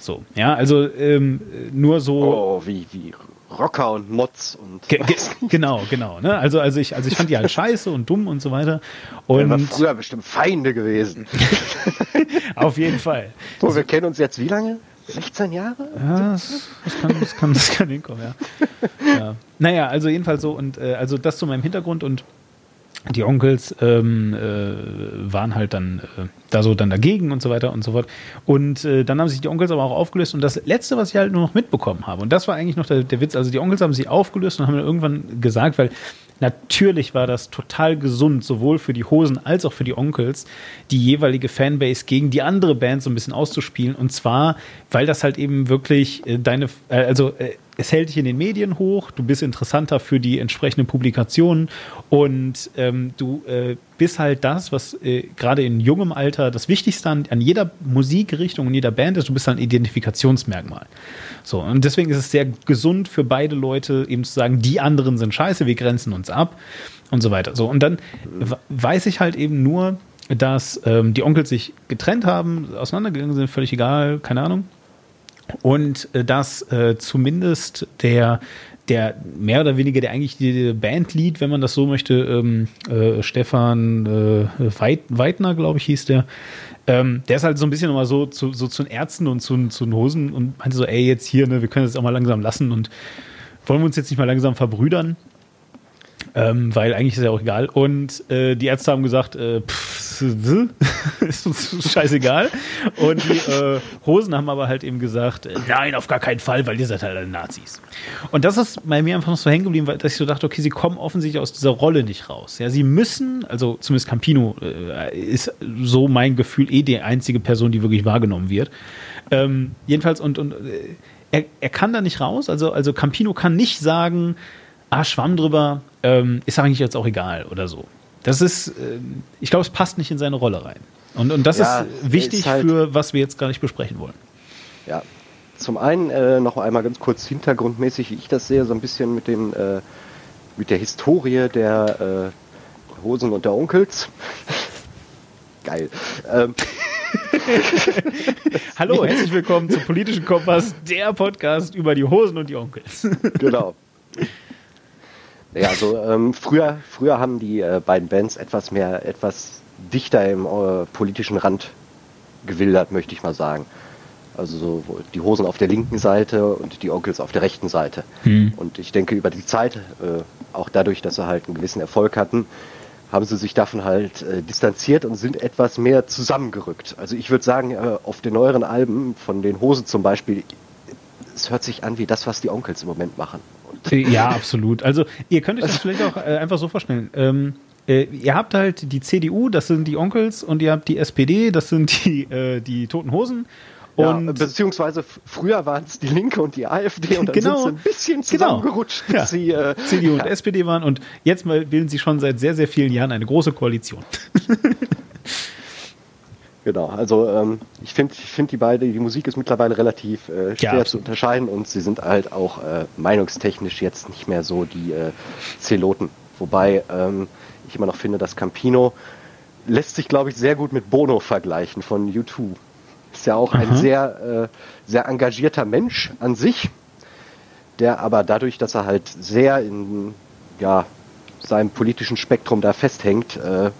So, ja, also ähm, nur so.
oh, wie, wie Rocker und Mods und
Ge ge genau, genau. Ne? Also, also, ich, also ich fand die halt scheiße und dumm und so weiter. Und
früher bestimmt Feinde gewesen.
auf jeden Fall.
So, wir kennen uns jetzt wie lange? 16 Jahre?
Ja, das, das, kann, das, kann, das kann hinkommen, ja. ja. Naja, also jedenfalls so und äh, also das zu meinem Hintergrund und die Onkels ähm, äh, waren halt dann äh, da so dann dagegen und so weiter und so fort. Und äh, dann haben sich die Onkels aber auch aufgelöst. Und das Letzte, was ich halt nur noch mitbekommen habe, und das war eigentlich noch der, der Witz, also die Onkels haben sich aufgelöst und haben dann irgendwann gesagt, weil natürlich war das total gesund, sowohl für die Hosen als auch für die Onkels, die jeweilige Fanbase gegen die andere Band so ein bisschen auszuspielen. Und zwar, weil das halt eben wirklich äh, deine, äh, also äh, es hält dich in den Medien hoch, du bist interessanter für die entsprechenden Publikationen und ähm, du äh, bist halt das, was äh, gerade in jungem Alter das Wichtigste an, an jeder Musikrichtung und jeder Band ist, du bist ein Identifikationsmerkmal. So, und deswegen ist es sehr gesund für beide Leute, eben zu sagen, die anderen sind scheiße, wir grenzen uns ab und so weiter. So, und dann weiß ich halt eben nur, dass ähm, die Onkels sich getrennt haben, auseinandergegangen sind, völlig egal, keine Ahnung und äh, dass äh, zumindest der der mehr oder weniger der eigentlich die Bandlead, wenn man das so möchte, ähm, äh, Stefan äh, Weidner, glaube ich, hieß der. Ähm, der ist halt so ein bisschen nochmal so zu, so zu den Ärzten und zu, zu den Hosen und meinte so, ey, jetzt hier, ne, wir können das auch mal langsam lassen und wollen wir uns jetzt nicht mal langsam verbrüdern. Ähm, weil eigentlich ist ja auch egal. Und äh, die Ärzte haben gesagt, äh, pff, ist uns scheißegal. Und die äh, Hosen haben aber halt eben gesagt, äh, nein, auf gar keinen Fall, weil ihr seid halt alle Nazis. Und das ist bei mir einfach noch so hängen geblieben, weil dass ich so dachte, okay, sie kommen offensichtlich aus dieser Rolle nicht raus. Ja, sie müssen, also zumindest Campino äh, ist so mein Gefühl eh die einzige Person, die wirklich wahrgenommen wird. Ähm, jedenfalls und, und äh, er, er kann da nicht raus. Also, also Campino kann nicht sagen, ah, Schwamm drüber, ähm, ist eigentlich jetzt auch egal oder so. Das ist, äh, ich glaube, es passt nicht in seine Rolle rein. Und, und das ja, ist wichtig ist halt, für, was wir jetzt gar nicht besprechen wollen.
Ja, zum einen äh, noch einmal ganz kurz hintergrundmäßig, wie ich das sehe, so ein bisschen mit dem, äh, mit der Historie der äh, Hosen und der Onkels. Geil. Ähm.
Hallo, herzlich willkommen zum Politischen Kompass, der Podcast über die Hosen und die Onkels.
genau. Ja, also ähm, früher, früher haben die äh, beiden Bands etwas mehr, etwas dichter im äh, politischen Rand gewildert, möchte ich mal sagen. Also so die Hosen auf der linken Seite und die Onkels auf der rechten Seite. Hm. Und ich denke, über die Zeit, äh, auch dadurch, dass sie halt einen gewissen Erfolg hatten, haben sie sich davon halt äh, distanziert und sind etwas mehr zusammengerückt. Also ich würde sagen, äh, auf den neueren Alben, von den Hosen zum Beispiel, es hört sich an wie das, was die Onkels im Moment machen.
Ja, absolut. Also ihr könnt euch das vielleicht auch äh, einfach so vorstellen. Ähm, äh, ihr habt halt die CDU, das sind die Onkels, und ihr habt die SPD, das sind die, äh, die Toten Hosen.
Und ja, beziehungsweise früher waren es die Linke und die AfD und dann genau, sind sie ein bisschen genau. zusammengerutscht,
genau. ja. sie äh, CDU und SPD waren und jetzt mal bilden sie schon seit sehr, sehr vielen Jahren eine große Koalition.
Genau, also ähm, ich finde ich find die beiden, die Musik ist mittlerweile relativ äh, schwer ja, zu unterscheiden und sie sind halt auch äh, meinungstechnisch jetzt nicht mehr so die äh, Zeloten. Wobei ähm, ich immer noch finde, dass Campino lässt sich, glaube ich, sehr gut mit Bono vergleichen von U2. Ist ja auch Aha. ein sehr, äh, sehr engagierter Mensch an sich, der aber dadurch, dass er halt sehr in ja, seinem politischen Spektrum da festhängt, äh,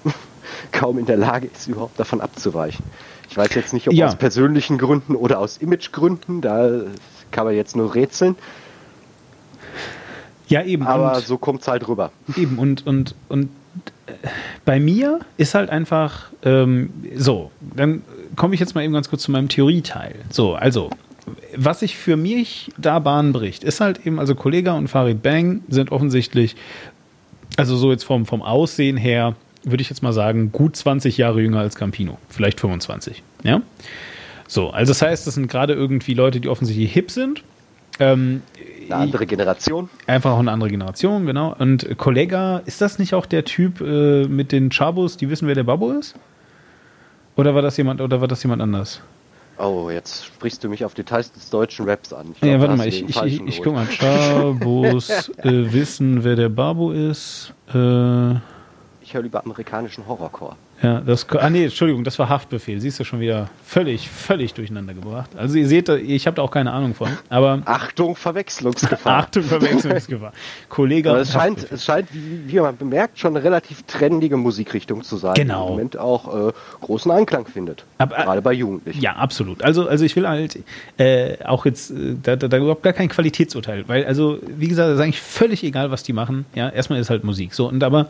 kaum in der Lage ist, überhaupt davon abzuweichen. Ich weiß jetzt nicht, ob ja. aus persönlichen Gründen oder aus Imagegründen, da kann man jetzt nur rätseln.
Ja, eben.
Aber und, so kommt es halt rüber.
Eben, und, und, und äh, bei mir ist halt einfach ähm, so, dann komme ich jetzt mal eben ganz kurz zu meinem Theorieteil. So, also, was sich für mich da Bahn bricht, ist halt eben, also Kollega und Farid Bang sind offensichtlich, also so jetzt vom, vom Aussehen her, würde ich jetzt mal sagen, gut 20 Jahre jünger als Campino. Vielleicht 25. Ja? So, also das heißt, das sind gerade irgendwie Leute, die offensichtlich hip sind.
Ähm, eine andere Generation.
Einfach auch eine andere Generation, genau. Und Kollega, ist das nicht auch der Typ äh, mit den Chabos, die wissen, wer der Babbo ist? Oder war das jemand, oder war das jemand anders?
Oh, jetzt sprichst du mich auf Details des deutschen Raps an.
Glaub, ja, warte mal, ich, ich, ich, ich guck mal. Chabos äh, wissen, wer der Babo ist. Äh,
ich höre lieber amerikanischen Horrorcore.
Ja, das, ah nee, Entschuldigung, das war Haftbefehl. Siehst du schon wieder völlig, völlig durcheinander gebracht. Also ihr seht, ich habe da auch keine Ahnung von. Aber
Achtung, Verwechslungsgefahr.
Achtung, Verwechslungsgefahr. Kollege. Aber
es scheint, es scheint, wie, man bemerkt, schon eine relativ trendige Musikrichtung zu sein,
genau.
die im Moment auch äh, großen Anklang findet. Aber, äh, gerade bei Jugendlichen.
Ja, absolut. Also, also ich will halt äh, auch jetzt äh, da, da, da überhaupt gar kein Qualitätsurteil, weil also wie gesagt, es ist eigentlich völlig egal, was die machen. Ja, erstmal ist halt Musik. So und aber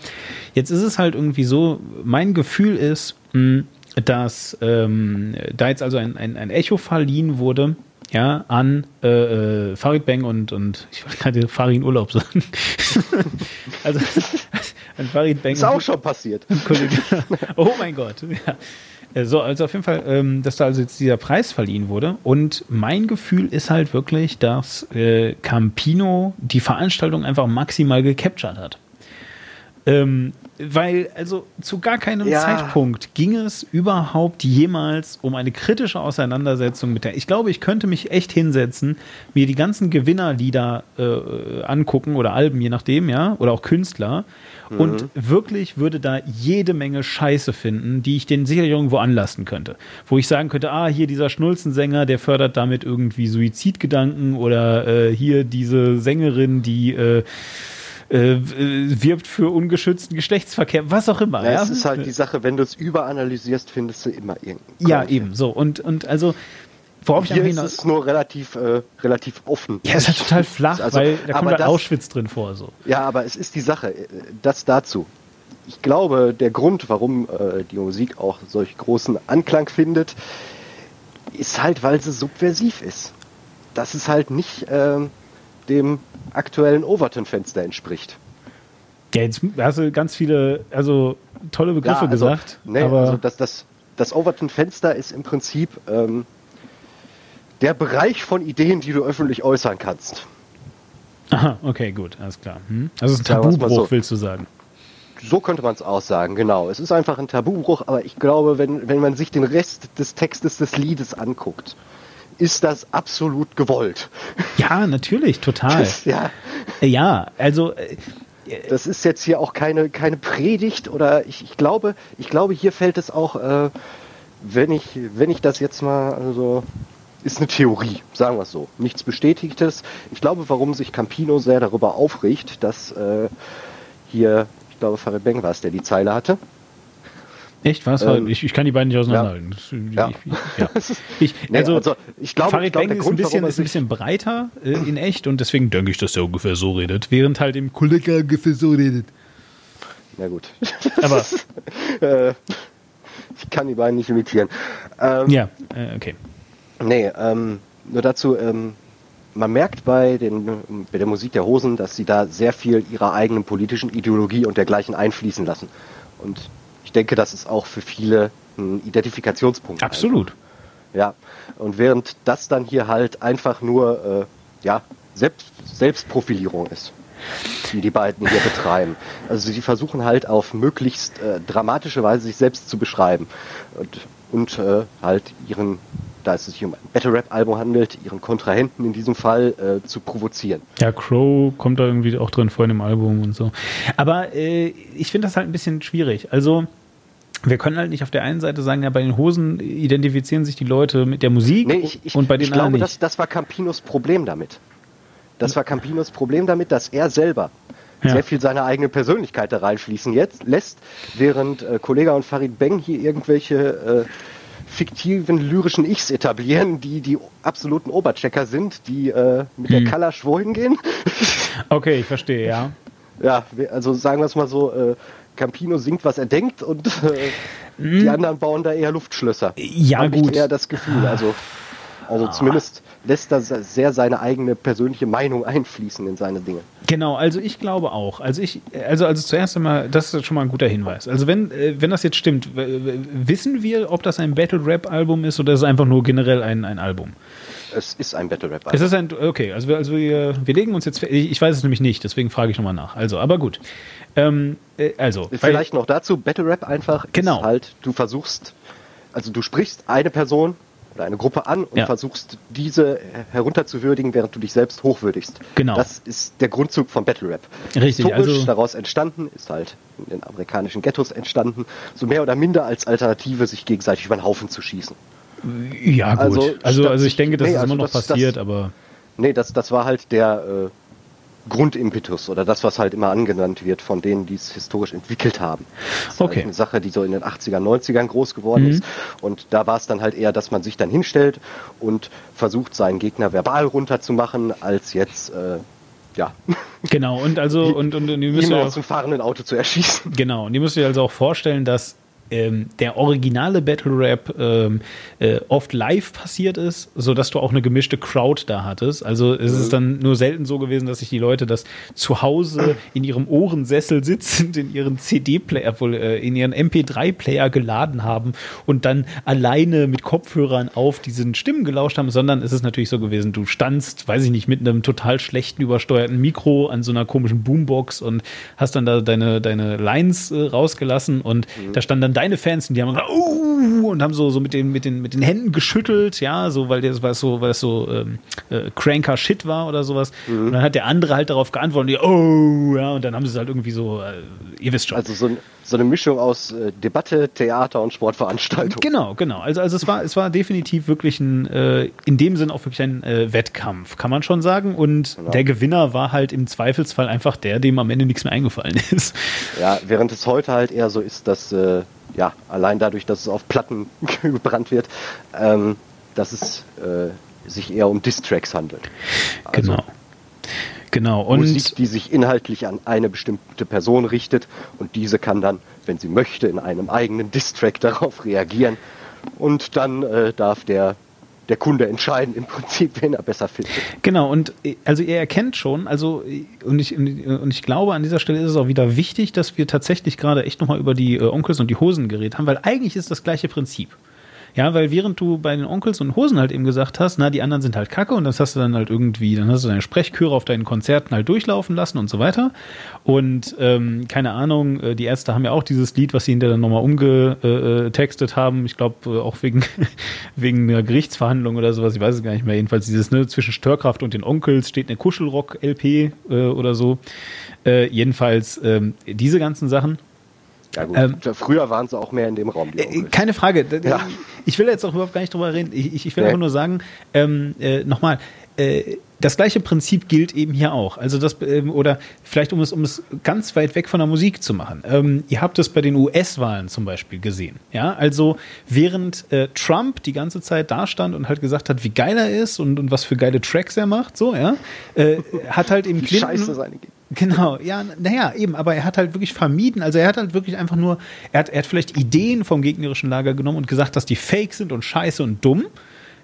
jetzt ist es halt irgendwie so, mein Gefühl Gefühl ist, hm, dass ähm, da jetzt also ein, ein, ein Echo verliehen wurde ja, an äh, äh, Farid Bang und, und ich wollte gerade Farid Urlaub sagen. also an Farid Bang.
Ist auch schon passiert.
oh mein Gott. Ja. Äh, so, also auf jeden Fall, ähm, dass da also jetzt dieser Preis verliehen wurde. Und mein Gefühl ist halt wirklich, dass äh, Campino die Veranstaltung einfach maximal gecaptured hat. Ähm, weil, also zu gar keinem ja. Zeitpunkt ging es überhaupt jemals um eine kritische Auseinandersetzung mit der. Ich glaube, ich könnte mich echt hinsetzen, mir die ganzen Gewinnerlieder äh, angucken oder Alben, je nachdem, ja, oder auch Künstler. Mhm. Und wirklich würde da jede Menge Scheiße finden, die ich den sicherlich irgendwo anlassen könnte. Wo ich sagen könnte, ah, hier dieser Schnulzensänger, der fördert damit irgendwie Suizidgedanken oder äh, hier diese Sängerin, die äh, äh, wirbt für ungeschützten Geschlechtsverkehr, was auch immer.
Ja, ja? Es ist halt die Sache, wenn du es überanalysierst, findest du immer irgendeinen.
Ja, eben so. Und, und also
Worauf Hier ich ist es nur relativ, äh, relativ offen.
Ja, es ist halt total flach, also, weil da kommt halt das, Auschwitz drin vor. So.
Ja, aber es ist die Sache, äh, das dazu. Ich glaube, der Grund, warum äh, die Musik auch solch großen Anklang findet, ist halt, weil sie subversiv ist. Das ist halt nicht äh, dem aktuellen Overton-Fenster entspricht.
Ja, jetzt hast du ganz viele, also tolle Begriffe ja, also, gesagt.
Nee, aber also das, das, das Overton-Fenster ist im Prinzip ähm, der Bereich von Ideen, die du öffentlich äußern kannst.
Aha, okay, gut, alles klar. Hm? Also es ist ein Tabubruch, so. willst du sagen?
So könnte man es auch sagen, genau. Es ist einfach ein Tabubruch, aber ich glaube, wenn, wenn man sich den Rest des Textes des Liedes anguckt, ist das absolut gewollt.
Ja, natürlich, total. Das,
ja.
ja, also. Äh,
das ist jetzt hier auch keine, keine Predigt oder ich, ich glaube, ich glaube, hier fällt es auch, äh, wenn ich, wenn ich das jetzt mal also ist eine Theorie, sagen wir es so. Nichts Bestätigtes. Ich glaube, warum sich Campino sehr darüber aufregt, dass äh, hier, ich glaube, Farid Beng war es, der die Zeile hatte.
Echt? Was? Ähm, ich, ich, kann die beiden nicht auseinanderhalten.
Ja.
Ich, ja. ich,
nee, also, also, ich glaube,
Farid glaub, Beng ist, ein bisschen, ist ein bisschen breiter äh, in echt und deswegen denke ich, dass er ungefähr so redet, während halt im Kollega ungefähr so redet.
Na gut. Aber äh, ich kann die beiden nicht imitieren.
Ähm, ja, äh, okay.
Nee, ähm, nur dazu, ähm, man merkt bei, den, bei der Musik der Hosen, dass sie da sehr viel ihrer eigenen politischen Ideologie und dergleichen einfließen lassen. Und ich denke, das ist auch für viele ein Identifikationspunkt.
Absolut.
Einfach. Ja, und während das dann hier halt einfach nur äh, ja, Selbst, Selbstprofilierung ist, die die beiden hier betreiben. Also sie versuchen halt auf möglichst äh, dramatische Weise sich selbst zu beschreiben und, und äh, halt ihren da es sich um ein Battle Rap Album handelt, ihren Kontrahenten in diesem Fall äh, zu provozieren.
Ja, Crow kommt da irgendwie auch drin vor in dem Album und so. Aber äh, ich finde das halt ein bisschen schwierig. Also wir können halt nicht auf der einen Seite sagen, ja, bei den Hosen identifizieren sich die Leute mit der Musik
nee, ich, ich, und bei den ich glaube, das, das war Campinos Problem damit. Das war Campinos Problem damit, dass er selber ja. sehr viel seine eigene Persönlichkeit da reinfließen jetzt lässt, während äh, Kollega und Farid Beng hier irgendwelche äh, fiktiven lyrischen Ichs etablieren, die die absoluten Oberchecker sind, die äh, mit hm. der Kalasch wohin gehen.
okay, ich verstehe, ja.
Ja, also sagen wir es mal so, äh, Campino singt, was er denkt und äh, hm. die anderen bauen da eher Luftschlösser.
Ja, Hab gut. Ich
eher das Gefühl, also, also ah. zumindest lässt er sehr seine eigene persönliche Meinung einfließen in seine Dinge.
Genau, also ich glaube auch. Also ich, also, also zuerst einmal, das ist schon mal ein guter Hinweis. Also wenn, äh, wenn das jetzt stimmt, wissen wir, ob das ein Battle Rap Album ist oder ist es einfach nur generell ein, ein Album?
Es ist ein Battle Rap
Album. Es ist ein, okay, also wir, also wir, wir legen uns jetzt, ich weiß es nämlich nicht, deswegen frage ich nochmal nach. Also, aber gut. Ähm, äh, also.
Vielleicht weil, noch dazu, Battle Rap einfach
genau. ist
halt, du versuchst, also du sprichst eine Person oder eine Gruppe an und ja. versuchst, diese herunterzuwürdigen, während du dich selbst hochwürdigst.
Genau.
Das ist der Grundzug von Battle Rap.
Richtig.
Historisch also daraus entstanden, ist halt in den amerikanischen Ghettos entstanden, so mehr oder minder als Alternative, sich gegenseitig über den Haufen zu schießen.
Ja, gut. Also, also, also ich denke, das nee, ist immer also noch das, passiert,
das,
aber.
Nee, das, das war halt der, äh, Grundimpetus oder das, was halt immer angenannt wird von denen, die es historisch entwickelt haben. Das ist
okay.
Halt eine Sache, die so in den 80er, 90ern groß geworden mhm. ist. Und da war es dann halt eher, dass man sich dann hinstellt und versucht, seinen Gegner verbal runterzumachen, als jetzt äh, ja.
Genau, und also und, und, und
ihr müsst ja aus dem fahrenden Auto zu erschießen.
Genau, und ihr müsst euch also auch vorstellen, dass ähm, der originale Battle Rap ähm, äh, oft live passiert ist, sodass du auch eine gemischte Crowd da hattest. Also es ist dann nur selten so gewesen, dass sich die Leute das zu Hause in ihrem Ohrensessel sitzend in ihren CD-Player, wohl äh, in ihren MP3-Player geladen haben und dann alleine mit Kopfhörern auf diesen Stimmen gelauscht haben, sondern es ist natürlich so gewesen, du standst, weiß ich nicht, mit einem total schlechten übersteuerten Mikro an so einer komischen Boombox und hast dann da deine, deine Lines äh, rausgelassen und da standen dann deine Fans und die haben gesagt, uh, und haben so, so mit, den, mit, den, mit den Händen geschüttelt, ja, so, weil das, weil es so, weil es so ähm, äh, cranker Shit war oder sowas. Und dann hat der andere halt darauf geantwortet, und die, oh, ja, und dann haben sie es halt irgendwie so, äh, ihr wisst schon.
Also so, ein- so eine Mischung aus äh, Debatte, Theater und Sportveranstaltung.
Genau, genau. Also, also es war, es war definitiv wirklich ein, äh, in dem Sinn auch wirklich ein äh, Wettkampf, kann man schon sagen. Und der Gewinner war halt im Zweifelsfall einfach der, dem am Ende nichts mehr eingefallen ist.
Ja, während es heute halt eher so ist, dass äh, ja allein dadurch, dass es auf Platten gebrannt wird, ähm, dass es äh, sich eher um Distracks handelt. Also
genau. Genau. Und
Musik, die sich inhaltlich an eine bestimmte Person richtet und diese kann dann, wenn sie möchte, in einem eigenen Distrack darauf reagieren und dann äh, darf der der Kunde entscheiden im Prinzip, wen er besser findet.
Genau, und äh, also ihr erkennt schon, also äh, und ich, und ich glaube, an dieser Stelle ist es auch wieder wichtig, dass wir tatsächlich gerade echt nochmal über die äh, Onkels und die Hosen geredet haben, weil eigentlich ist das gleiche Prinzip. Ja, weil während du bei den Onkels und Hosen halt eben gesagt hast, na, die anderen sind halt kacke und das hast du dann halt irgendwie, dann hast du deine Sprechchöre auf deinen Konzerten halt durchlaufen lassen und so weiter. Und ähm, keine Ahnung, äh, die Ärzte haben ja auch dieses Lied, was sie hinterher dann nochmal umgetextet haben. Ich glaube, äh, auch wegen, wegen einer Gerichtsverhandlung oder sowas, ich weiß es gar nicht mehr. Jedenfalls dieses, ne, zwischen Störkraft und den Onkels steht eine Kuschelrock-LP äh, oder so. Äh, jedenfalls ähm, diese ganzen Sachen.
Ja gut,
Ähm,
früher waren sie auch mehr in dem Raum.
Äh. Keine Frage.
Ja.
Ich will jetzt auch überhaupt gar nicht drüber reden. Ich, ich, will
Nee.
einfach nur sagen, ähm, äh, nochmal, äh, das gleiche Prinzip gilt eben hier auch. Also das, ähm, oder vielleicht um es, um es ganz weit weg von der Musik zu machen. Ähm, ihr habt es bei den US-Wahlen zum Beispiel gesehen. Ja, also während äh, Trump die ganze Zeit da stand und halt gesagt hat, wie geil er ist und, und was für geile Tracks er macht, so, ja, äh, hat halt eben Clinton.
scheiße seine Ge-
Genau, ja, naja, eben, aber er hat halt wirklich vermieden, also er hat halt wirklich einfach nur, er hat, er hat vielleicht Ideen vom gegnerischen Lager genommen und gesagt, dass die fake sind und scheiße und dumm,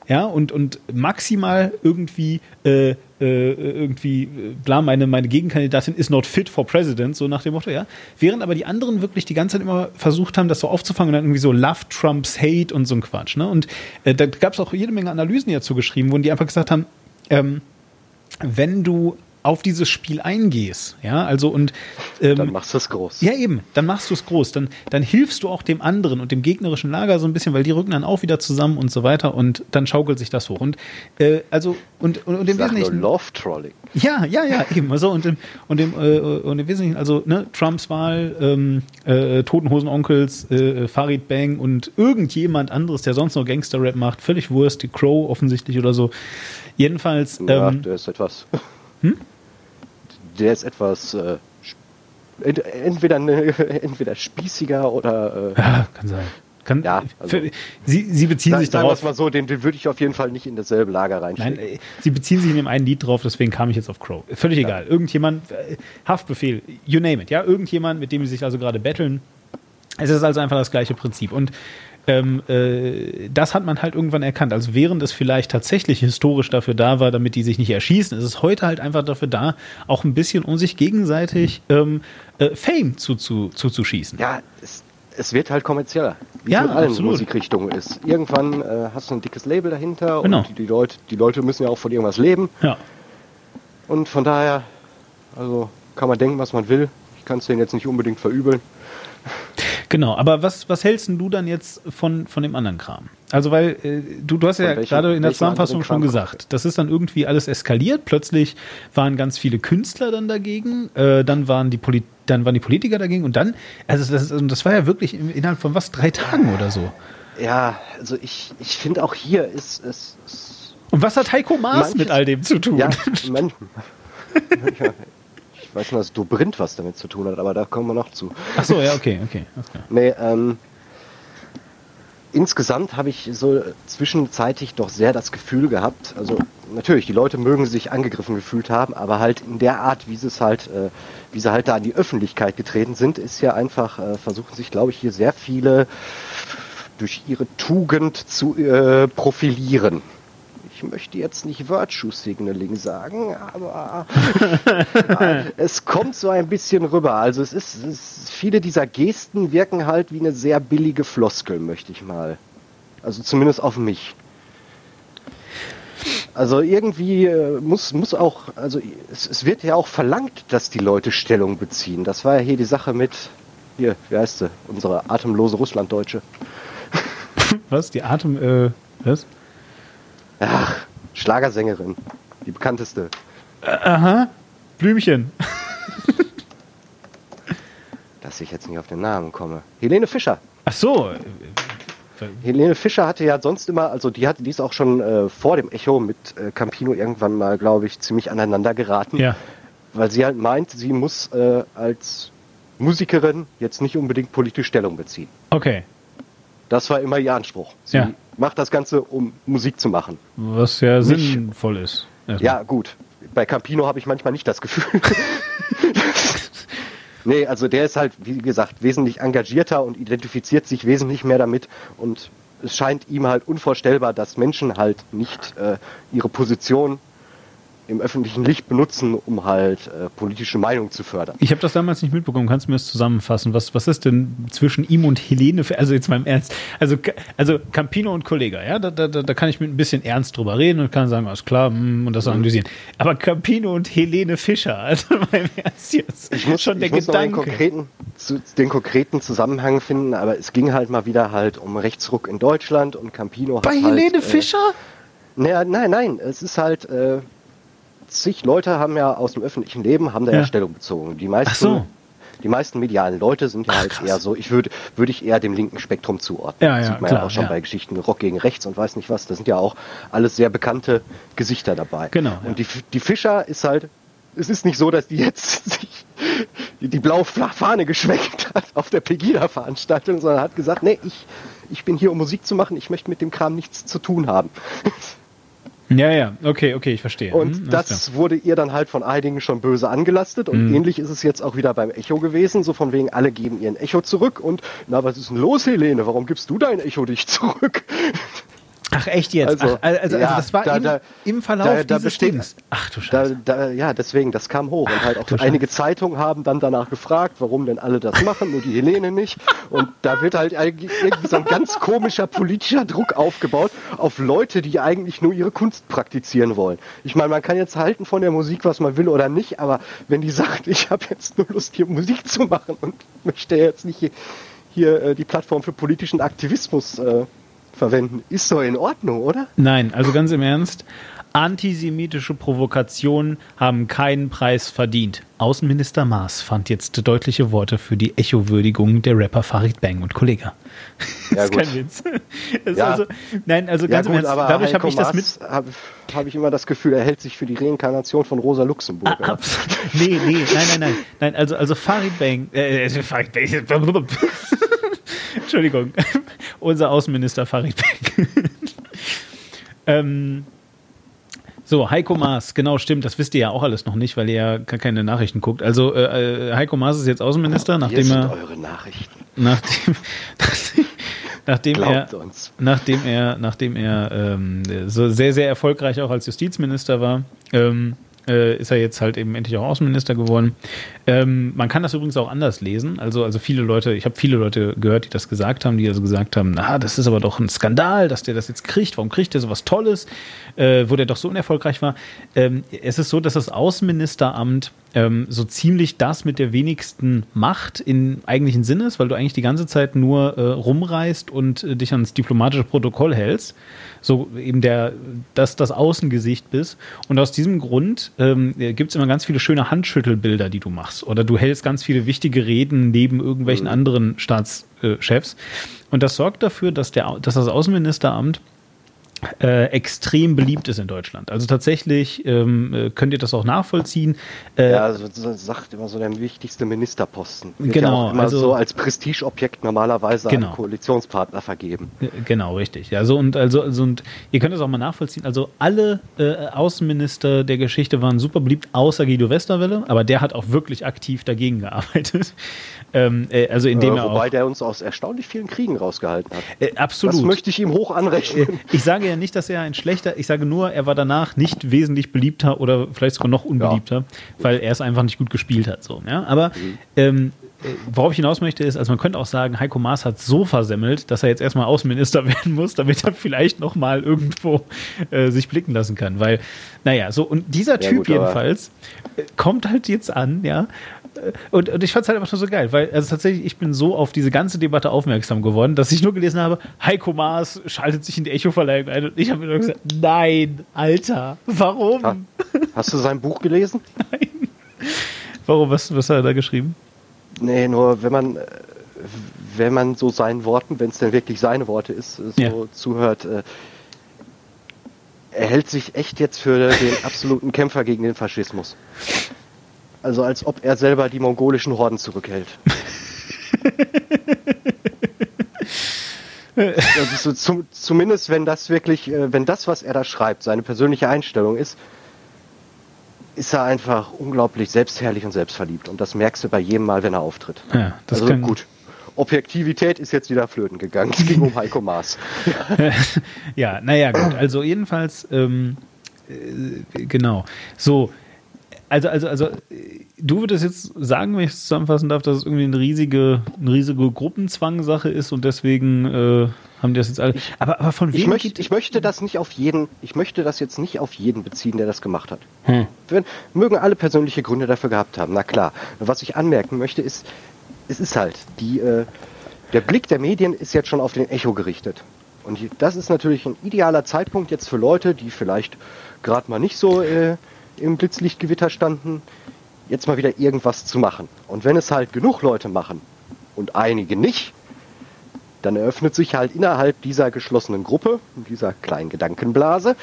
ja, und, und maximal irgendwie, äh, äh, irgendwie, bla, meine, meine Gegenkandidatin ist not fit for president, so nach dem Motto, ja. Während aber die anderen wirklich die ganze Zeit immer versucht haben, das so aufzufangen und dann irgendwie so Love Trumps Hate und so ein Quatsch, ne, und äh, da gab es auch jede Menge Analysen, die dazu geschrieben wurden, die einfach gesagt haben, ähm, wenn du auf dieses Spiel eingehst, ja, also und ähm,
Dann machst du es groß.
ja, eben, dann machst du es groß. Dann, dann hilfst du auch dem anderen und dem gegnerischen Lager so ein bisschen, weil die rücken dann auch wieder zusammen und so weiter und dann schaukelt sich das hoch. Und äh, also, und, und, und im
sag nur
Wesentlichen.
Love Trolling.
Ja, ja, ja, eben. Also, und, im, und, im, äh, und im Wesentlichen, also ne, Trumps Wahl, ähm, äh, Totenhosenonkels, äh, Farid Bang und irgendjemand anderes, der sonst noch Gangster-Rap macht, völlig Wurst, die Crow offensichtlich oder so. Jedenfalls.
Ja,
ähm,
der ist etwas. Der ist etwas. Äh, ent- entweder, entweder spießiger oder. Äh,
ja, kann sein. Kann,
Ja, also-
für, sie, sie beziehen
sag-
sich
sagen wir
darauf.
es mal so, den, den würde ich auf jeden Fall nicht in dasselbe Lager reinstellen.
Nein, äh, sie beziehen sich in dem einen Lied drauf, deswegen kam ich jetzt auf Crow. Völlig egal. Irgendjemand, äh, Haftbefehl, you name it, ja, irgendjemand, mit dem sie sich also gerade betteln. Es ist also einfach das gleiche Prinzip. Und ähm, äh, das hat man halt irgendwann erkannt. Also während es vielleicht tatsächlich historisch dafür da war, damit die sich nicht erschießen, ist es heute halt einfach dafür da, auch ein bisschen um sich gegenseitig ähm, äh, Fame zuzuschießen. Zu, zuzuschießen.
Ja, es, es wird halt kommerzieller. Wie
Ja,
es in allen
absolut.
Musikrichtungen ist. Irgendwann äh, hast du ein dickes Label dahinter
Genau.
und die, die, Leute, die Leute müssen ja auch von irgendwas leben.
ja.
Und von daher, also kann man denken, was man will. Ich kann es denen jetzt nicht unbedingt verübeln.
Genau, aber was, was hältst denn du dann jetzt von, von dem anderen Kram? Also, weil äh, du, du hast ja
Von welchem-
gerade in der Zusammenfassung schon gesagt, das ist dann irgendwie alles eskaliert. Plötzlich waren ganz viele Künstler dann dagegen, äh, dann, waren die Poli dann waren die Politiker dagegen und dann, also das, das war ja wirklich innerhalb von was, drei Tagen oder so.
Ja, also ich, ich finde auch hier ist es.
Und was hat Heiko Maas
Manches-
mit all dem zu tun?
Ja, man, ja, ich weiß nur, dass Dobrindt was damit zu tun hat, aber da kommen wir noch zu.
Ach so, ja, okay, okay. klar.
Nee, ähm, insgesamt habe ich so zwischenzeitlich doch sehr das Gefühl gehabt, also natürlich, die Leute mögen sich angegriffen gefühlt haben, aber halt in der Art, wie sie es halt, äh, wie sie halt da an die Öffentlichkeit getreten sind, ist ja einfach, äh, versuchen sich, glaube ich, hier sehr viele durch ihre Tugend zu äh, profilieren. Ich möchte jetzt nicht Virtue Signaling sagen, aber es kommt so ein bisschen rüber. Also es ist, es ist, viele dieser Gesten wirken halt wie eine sehr billige Floskel, möchte ich mal. Also zumindest auf mich. Also irgendwie äh, muss, muss auch, also es, es, wird ja auch verlangt, dass die Leute Stellung beziehen. Das war ja hier die Sache mit, hier, wie heißt sie, unsere atemlose Russlanddeutsche.
Was? Die Atem, äh, was?
Ach, Schlagersängerin. Die bekannteste.
Aha. Blümchen.
Dass ich jetzt nicht auf den Namen komme. Helene Fischer.
Ach so.
Helene Fischer hatte ja sonst immer, also die hat, die ist auch schon äh, vor dem Echo mit äh, Campino irgendwann mal, glaube ich, ziemlich aneinander geraten.
Ja.
Weil sie halt meint, sie muss äh, als Musikerin jetzt nicht unbedingt politisch Stellung beziehen.
Okay.
Das war immer ihr Anspruch. Sie
Ja.
macht das Ganze, um Musik zu machen.
Was ja
Nicht-
sinnvoll ist. Erstmal.
Ja, gut. Bei Campino habe ich manchmal nicht das Gefühl. nee, also der ist halt, wie gesagt, wesentlich engagierter und identifiziert sich wesentlich mehr damit. Und es scheint ihm halt unvorstellbar, dass Menschen halt nicht äh, ihre Position im öffentlichen Licht benutzen, um halt äh, politische Meinung zu fördern.
Ich habe das damals nicht mitbekommen. Kannst du mir das zusammenfassen? Was, was ist denn zwischen ihm und Helene? Für, also jetzt mal im Ernst. Also, also Campino und Kollega, ja, da, da, da kann ich mit ein bisschen ernst drüber reden und kann sagen, alles klar, mm, und das
Mhm.
analysieren. Aber Campino und Helene Fischer, also im Ernst jetzt.
Ich muss,
schon der
ich muss noch
Gedanke.
konkreten, zu, den konkreten Zusammenhang finden, aber es ging halt mal wieder halt um Rechtsruck in Deutschland und Campino
Bei
hat
Helene
halt,
Fischer?
Äh, naja, nein, nein, es ist halt, äh, zig Leute haben ja aus dem öffentlichen Leben, haben da ja,
Ja.
Stellung bezogen. Die meisten,
so.
die meisten medialen Leute sind ja
Ach,
halt
krass.
eher so, ich würde, würde ich eher dem linken Spektrum zuordnen.
Ja, ja,
Sieht man
klar,
ja auch schon bei Geschichten Rock gegen Rechts und weiß nicht was. Da sind ja auch alles sehr bekannte Gesichter dabei.
Genau.
Und die, die Fischer ist halt, es ist nicht so, dass die jetzt sich die, die blaue Fahne geschwenkt hat auf der Pegida-Veranstaltung, sondern hat gesagt, nee, ich, ich bin hier, um Musik zu machen, ich möchte mit dem Kram nichts zu tun haben.
Ja, ja, okay, okay, ich verstehe.
Und
Hm,
das wurde ihr dann halt von einigen schon böse angelastet. Und
Mhm.
ähnlich ist es jetzt auch wieder beim Echo gewesen. So von wegen, alle geben ihren Echo zurück. Und na, was ist denn los, Helene? Warum gibst du dein Echo nicht zurück?
Ach, echt jetzt?
Also,
Ach, also, also
ja,
das war
da-
im,
da-
im Verlauf
da- da
dieses
besteht-
Dings. Ach du Scheiße.
da, ja, deswegen, das kam hoch. Und halt auch einige Zeitungen haben dann danach gefragt, warum denn alle das machen, nur die Helene nicht. Und da wird halt eigentlich irgendwie so ein ganz komischer politischer Druck aufgebaut auf Leute, die eigentlich nur ihre Kunst praktizieren wollen. Ich meine, man kann jetzt halten von der Musik, was man will oder nicht, aber wenn die sagt, ich habe jetzt nur Lust, hier Musik zu machen und möchte jetzt nicht hier, hier äh, die Plattform für politischen Aktivismus äh, verwenden, ist doch in Ordnung, oder?
Nein, also ganz im Ernst. Antisemitische Provokationen haben keinen Preis verdient. Außenminister Maas fand jetzt deutliche Worte für die Echo-Würdigung der Rapper Farid Bang und Kollege.
Ja,
das ist
gut.
kein Witz.
Ja.
also, nein, also ganz im Ernst, dadurch habe ich das mit.
Habe hab ich immer das Gefühl, er hält sich für die Reinkarnation von Rosa Luxemburg.
Ah, abs- nee, nee, nein, nein, nein. Nein, also, also Farid Bang, äh, äh, Farid Bang, Entschuldigung, unser Außenminister Farid Bang. ähm, so, Heiko Maas, genau, stimmt, das wisst ihr ja auch alles noch nicht, weil ihr ja gar keine Nachrichten guckt. Also, äh, äh, Heiko Maas ist jetzt Außenminister,
Hier
nachdem er,
eure Nachrichten.
nachdem, nachdem er,
Glaubt uns.
nachdem er, nachdem er ähm, so sehr, sehr erfolgreich auch als Justizminister war, ähm, äh, ist er jetzt halt eben endlich auch Außenminister geworden. Ähm, man kann das übrigens auch anders lesen. Also, also viele Leute, ich habe viele Leute gehört, die das gesagt haben, die also gesagt haben, na, das ist aber doch ein Skandal, dass der das jetzt kriegt. Warum kriegt der sowas Tolles, äh, wo der doch so unerfolgreich war? Ähm, es ist so, dass das Außenministeramt ähm, so ziemlich das mit der wenigsten Macht im eigentlichen Sinne ist, weil du eigentlich die ganze Zeit nur äh, rumreist und äh, dich ans diplomatische Protokoll hältst. So eben der, dass das Außengesicht bist. Und aus diesem Grund ähm, gibt es immer ganz viele schöne Handschüttelbilder, die du machst. Oder du hältst ganz viele wichtige Reden neben irgendwelchen anderen Staatschefs. Und das sorgt dafür, dass, der, dass das Außenministeramt äh, extrem beliebt ist in Deutschland. Also tatsächlich ähm, äh, könnt ihr das auch nachvollziehen.
Äh, ja, also, so, sagt immer so der wichtigste Ministerposten.
Wird genau.
Ja immer also, so als Prestigeobjekt normalerweise genau. an Koalitionspartner vergeben.
Genau, richtig. Ja, so und also, also und ihr könnt es auch mal nachvollziehen. Also alle äh, Außenminister der Geschichte waren super beliebt, außer Guido Westerwelle, aber der hat auch wirklich aktiv dagegen gearbeitet.
Ähm, äh, also indem äh, wobei er auch, der uns aus erstaunlich vielen Kriegen rausgehalten hat.
Äh, absolut. Das
möchte ich ihm hoch anrechnen. Äh,
ich sage ja nicht, dass er ein schlechter, ich sage nur, er war danach nicht wesentlich beliebter oder vielleicht sogar noch unbeliebter, ja. weil er es einfach nicht gut gespielt hat. So, ja? Aber mhm. ähm, äh, worauf ich hinaus möchte, ist, also man könnte auch sagen, Heiko Maas hat so versemmelt, dass er jetzt erstmal Außenminister werden muss, damit er vielleicht nochmal irgendwo äh, sich blicken lassen kann. Weil, naja, so, und dieser Typ gut, jedenfalls kommt halt jetzt an, ja, und, und ich fand es halt einfach nur so geil, weil also tatsächlich, ich bin so auf diese ganze Debatte aufmerksam geworden, dass ich nur gelesen habe, Heiko Maas schaltet sich in die Echo-Verleihung ein. Und ich habe mir nur gesagt, nein, Alter, warum? Ha,
hast du sein Buch gelesen? Nein.
Warum? Was, was hat er da geschrieben?
Nee, nur wenn man, wenn man so seinen Worten, wenn es denn wirklich seine Worte ist, so ja. zuhört, äh, er hält sich echt jetzt für den absoluten Kämpfer gegen den Faschismus. Also als ob er selber die mongolischen Horden zurückhält. also so, zum, zumindest wenn das wirklich, äh, wenn das, was er da schreibt, seine persönliche Einstellung ist, ist er einfach unglaublich selbstherrlich und selbstverliebt. Und das merkst du bei jedem Mal, wenn er auftritt.
Ja, das also gut.
Objektivität ist jetzt wieder flöten gegangen. Es ging um Heiko Maas.
ja, naja, gut. Also jedenfalls, ähm, äh, genau. So, also, also, also, du würdest jetzt sagen, wenn ich es zusammenfassen darf, dass es irgendwie eine riesige, eine riesige Gruppenzwangsache ist und deswegen äh, haben die das jetzt alle. Aber, aber von wem?
Ich, möcht, ich möchte das nicht auf jeden, ich möchte das jetzt nicht auf jeden beziehen, der das gemacht hat. Hm. Wenn, mögen alle persönliche Gründe dafür gehabt haben, na klar. Was ich anmerken möchte, ist, es ist halt, die, äh, der Blick der Medien ist jetzt schon auf den Echo gerichtet. Und das ist natürlich ein idealer Zeitpunkt jetzt für Leute, die vielleicht gerade mal nicht so äh, im Blitzlichtgewitter standen, jetzt mal wieder irgendwas zu machen. Und wenn es halt genug Leute machen und einige nicht, dann eröffnet sich halt innerhalb dieser geschlossenen Gruppe, dieser kleinen Gedankenblase,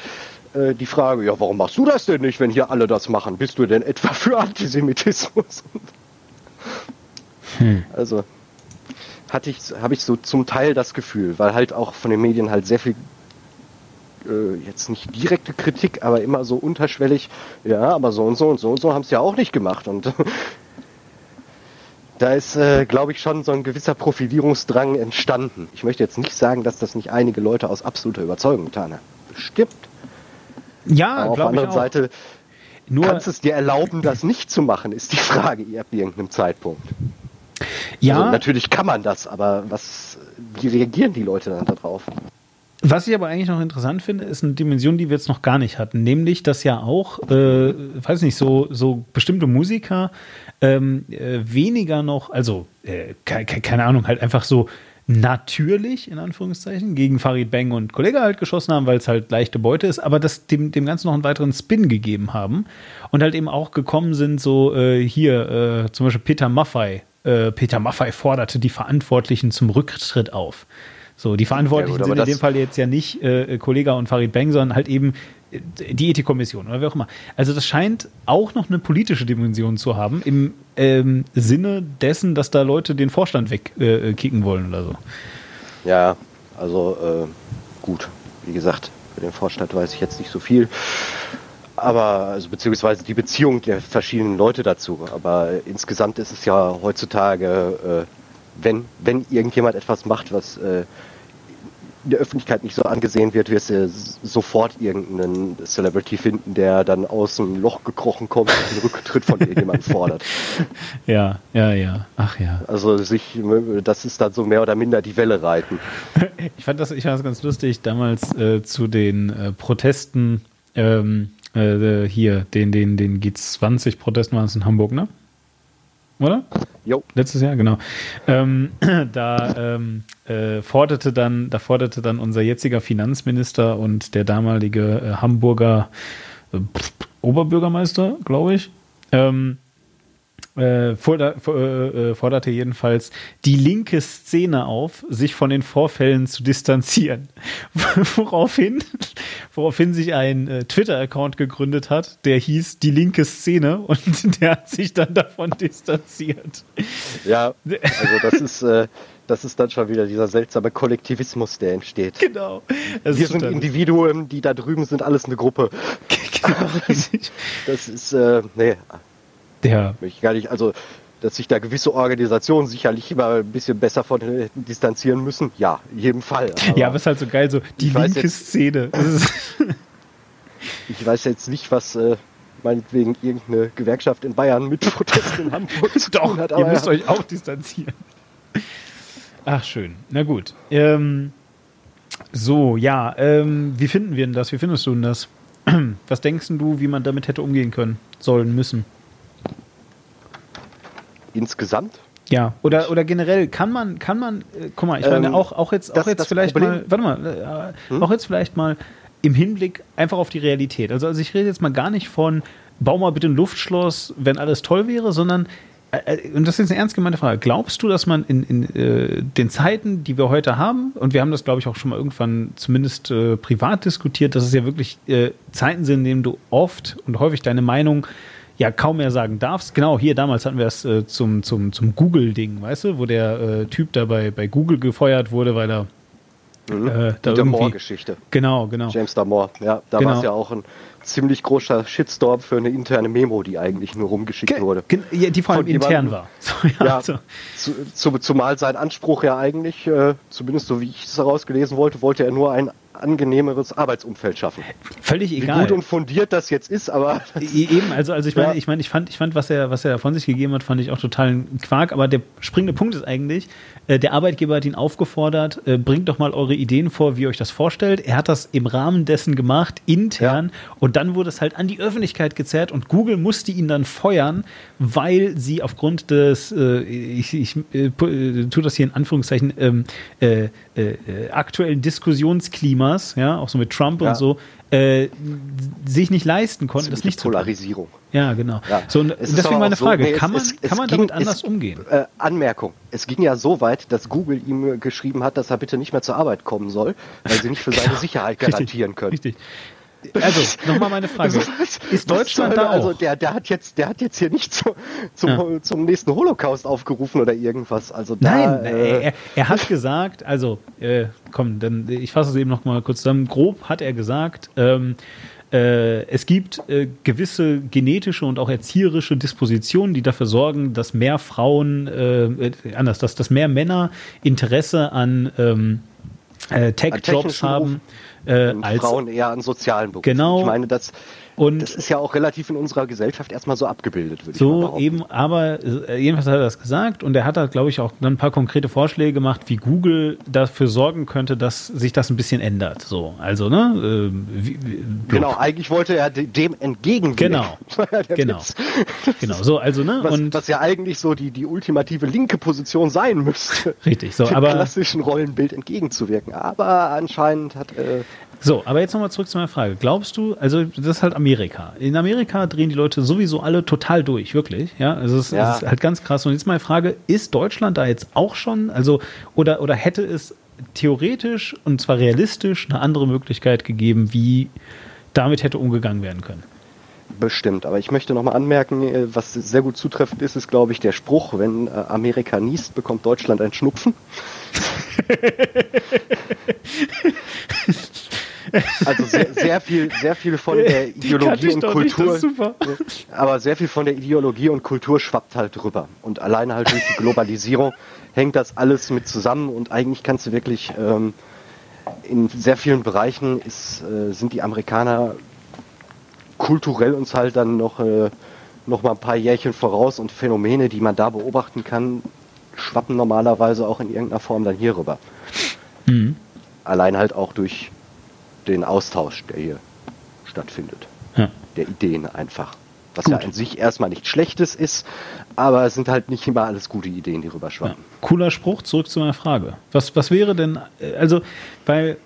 äh, die Frage, ja, warum machst du das denn nicht, wenn hier alle das machen? Bist du denn etwa für Antisemitismus? Hm. Also hatte ich, habe ich so zum Teil das Gefühl, weil halt auch von den Medien halt sehr viel äh, jetzt nicht direkte Kritik, aber immer so unterschwellig, ja, aber so und so und so und so haben es ja auch nicht gemacht. Und da ist, äh, glaube ich, schon so ein gewisser Profilierungsdrang entstanden. Ich möchte jetzt nicht sagen, dass das nicht einige Leute aus absoluter Überzeugung getan haben. Bestimmt.
Ja,
aber auf der anderen Seite nur kannst es dir erlauben, das nicht zu machen, ist die Frage ab irgendeinem Zeitpunkt. Ja. Also natürlich kann man das, aber was, wie reagieren die Leute dann darauf?
Was ich aber eigentlich noch interessant finde, ist eine Dimension, die wir jetzt noch gar nicht hatten, nämlich, dass ja auch, äh, weiß nicht, so, so bestimmte Musiker ähm, äh, weniger noch, also äh, ke keine Ahnung, halt einfach so natürlich, in Anführungszeichen, gegen Farid Bang und Kollege halt geschossen haben, weil es halt leichte Beute ist, aber das dem, dem Ganzen noch einen weiteren Spin gegeben haben und halt eben auch gekommen sind, so äh, hier, äh, zum Beispiel Peter Maffei. Äh, Peter Maffei forderte die Verantwortlichen zum Rücktritt auf. So, die Verantwortlichen ja, gut, sind in dem Fall jetzt ja nicht äh, Kollega und Farid Bang, sondern halt eben äh, die Ethikkommission oder wie auch immer. Also das scheint auch noch eine politische Dimension zu haben, im ähm, Sinne dessen, dass da Leute den Vorstand wegkicken äh, wollen oder so.
Ja, also äh, gut, wie gesagt, für den Vorstand weiß ich jetzt nicht so viel. Aber, also beziehungsweise die Beziehung der verschiedenen Leute dazu. Aber insgesamt ist es ja heutzutage, äh, wenn, wenn irgendjemand etwas macht, was äh, in der Öffentlichkeit nicht so angesehen wird, wirst du sofort irgendeinen Celebrity finden, der dann aus dem Loch gekrochen kommt und den Rücktritt von irgendjemandem fordert.
Ja, ja, ja. Ach ja.
Also sich, das ist dann so mehr oder minder die Welle reiten.
Ich fand das, ich fand das ganz lustig, damals äh, zu den äh, Protesten ähm, äh, hier, den, den, den G20-Protesten waren es in Hamburg, ne? Oder? Jo. Letztes Jahr, genau. Ähm, da ähm, äh, forderte dann, da forderte dann unser jetziger Finanzminister und der damalige äh, Hamburger äh, Oberbürgermeister, glaube ich, ähm, äh, forderte jedenfalls die linke Szene auf, sich von den Vorfällen zu distanzieren. woraufhin, woraufhin sich ein äh, Twitter-Account gegründet hat, der hieß Die linke Szene und der hat sich dann davon distanziert.
Ja, also das ist, äh, das ist dann schon wieder dieser seltsame Kollektivismus, der entsteht.
Genau.
Das Wir sind Individuen, die da drüben sind alles eine Gruppe. Genau. das ist, äh, nee,
ja.
Ich gar nicht, also, dass sich da gewisse Organisationen sicherlich immer ein bisschen besser von distanzieren müssen. Ja, in jedem Fall.
Aber ja, aber ist halt so geil, so die linke jetzt, Szene.
ich weiß jetzt nicht, was äh, meinetwegen irgendeine Gewerkschaft in Bayern mit Protesten in Hamburg zu
Doch, tun hat. ihr müsst ja. euch auch distanzieren. Ach, schön. Na gut. Ähm, so, ja, ähm, wie finden wir denn das? Wie findest du denn das? Was denkst du, wie man damit hätte umgehen können, sollen, müssen?
Insgesamt.
Ja, oder, oder generell kann man, kann man, äh, guck mal, ich meine, ähm, auch, auch jetzt, auch das, jetzt das vielleicht Problem, mal, warte mal, äh, hm? auch jetzt vielleicht mal im Hinblick einfach auf die Realität. Also, also ich rede jetzt mal gar nicht von, bau mal bitte ein Luftschloss, wenn alles toll wäre, sondern, äh, äh, und das ist jetzt eine ernst gemeinte Frage, glaubst du, dass man in, in äh, den Zeiten, die wir heute haben, und wir haben das, glaube ich, auch schon mal irgendwann zumindest äh, privat diskutiert, dass es ja wirklich Zeiten sind, in denen du oft und häufig deine Meinung ja kaum mehr sagen darfst. Genau, hier damals hatten wir es äh, zum, zum, zum Google-Ding, weißt du, wo der äh, Typ da bei, bei Google gefeuert wurde, weil er
Mhm. Äh, die Damore-Geschichte.
Genau, genau.
James Damore, ja. Da genau. war es ja auch ein ziemlich großer Shitstorm für eine interne Memo, die eigentlich nur rumgeschickt Ge wurde.
Ja, die vor allem intern war.
So, ja, ja zu, zu, zumal sein Anspruch ja eigentlich, äh, zumindest so wie ich es herausgelesen wollte, wollte er nur ein angenehmeres Arbeitsumfeld schaffen.
Völlig egal.
Wie gut und fundiert das jetzt ist, aber.
E-, eben, also, also ich meine, ja. ich meine, ich fand, ich fand, was er, was er von sich gegeben hat, fand ich auch total ein Quark, aber der springende Punkt ist eigentlich, äh, der Arbeitgeber hat ihn aufgefordert, äh, bringt doch mal eure Ideen vor, wie ihr euch das vorstellt. Er hat das im Rahmen dessen gemacht, intern, ja. und dann wurde es halt an die Öffentlichkeit gezerrt und Google musste ihn dann feuern, weil sie aufgrund des, äh, ich, ich äh, äh, tue das hier in Anführungszeichen, ähm, äh, aktuellen Diskussionsklimas, ja, auch so mit Trump ja. und so, äh, sich nicht leisten konnten, das nicht
Polarisierung.
Ja, genau. Ja. So, und deswegen meine Frage, so, nee, kann man, es, kann man ging, damit anders es, umgehen?
Äh, Anmerkung, es ging ja so weit, dass Google ihm geschrieben hat, dass er bitte nicht mehr zur Arbeit kommen soll, weil sie nicht für seine Sicherheit garantieren können. Richtig.
Also, nochmal meine Frage. Ist Deutschland da
also auch? Also, der, der, hat jetzt, der hat jetzt hier nicht zu, zum, ja. zum nächsten Holocaust aufgerufen oder irgendwas. Also
da, Nein, äh, er, er, hat gesagt, also, äh, komm, dann, ich fasse es eben nochmal kurz zusammen. Grob hat er gesagt, ähm, äh, es gibt äh, gewisse genetische und auch erzieherische Dispositionen, die dafür sorgen, dass mehr Frauen, äh, äh anders, dass, dass mehr Männer Interesse an ähm, äh, Tech-Jobs haben.
Äh, als Frauen eher an sozialen
Berufen. Genau.
Ich meine, das, und das ist ja auch relativ in unserer Gesellschaft erstmal so abgebildet,
würde so ich mal eben, aber äh, jedenfalls hat er das gesagt und er hat da, glaube ich, auch dann ein paar konkrete Vorschläge gemacht, wie Google dafür sorgen könnte, dass sich das ein bisschen ändert. So, also, ne? Äh,
wie, wie, genau, eigentlich wollte er dem entgegengehen.
Genau. genau. genau. So, also, ne?
Was, und was ja eigentlich so die, die ultimative linke Position sein müsste.
Richtig, so,
dem
aber.
klassischen Rollenbild entgegenzuwirken. Aber anscheinend hat, äh,
so, aber jetzt nochmal zurück zu meiner Frage. Glaubst du, also das ist halt Amerika. In Amerika drehen die Leute sowieso alle total durch, wirklich. Ja, also es ja. ist halt ganz krass. Und jetzt meine Frage, ist Deutschland da jetzt auch schon, also, oder, oder hätte es theoretisch und zwar realistisch eine andere Möglichkeit gegeben, wie damit hätte umgegangen werden können?
Bestimmt, aber ich möchte nochmal anmerken, äh, was sehr gut zutreffend ist, ist, glaube ich, der Spruch, wenn äh, Amerika niest, bekommt Deutschland ein Schnupfen. Also sehr, sehr, viel, sehr viel von der Ideologie und Kultur. Aber sehr viel von der Ideologie und Kultur schwappt halt drüber. Und alleine halt durch die Globalisierung hängt das alles mit zusammen und eigentlich kannst du wirklich ähm, in sehr vielen Bereichen ist, äh, sind die Amerikaner kulturell uns halt dann noch, äh, noch mal ein paar Jährchen voraus und Phänomene, die man da beobachten kann, schwappen normalerweise auch in irgendeiner Form dann hier rüber. Mhm. Allein halt auch durch den Austausch, der hier stattfindet. Ja. Der Ideen einfach. Was Gut. ja an sich erstmal nichts Schlechtes ist, aber es sind halt nicht immer alles gute Ideen, die rüberschwappen. Ja.
Cooler Spruch, zurück zu meiner Frage. Was, was wäre denn, äh, also, weil,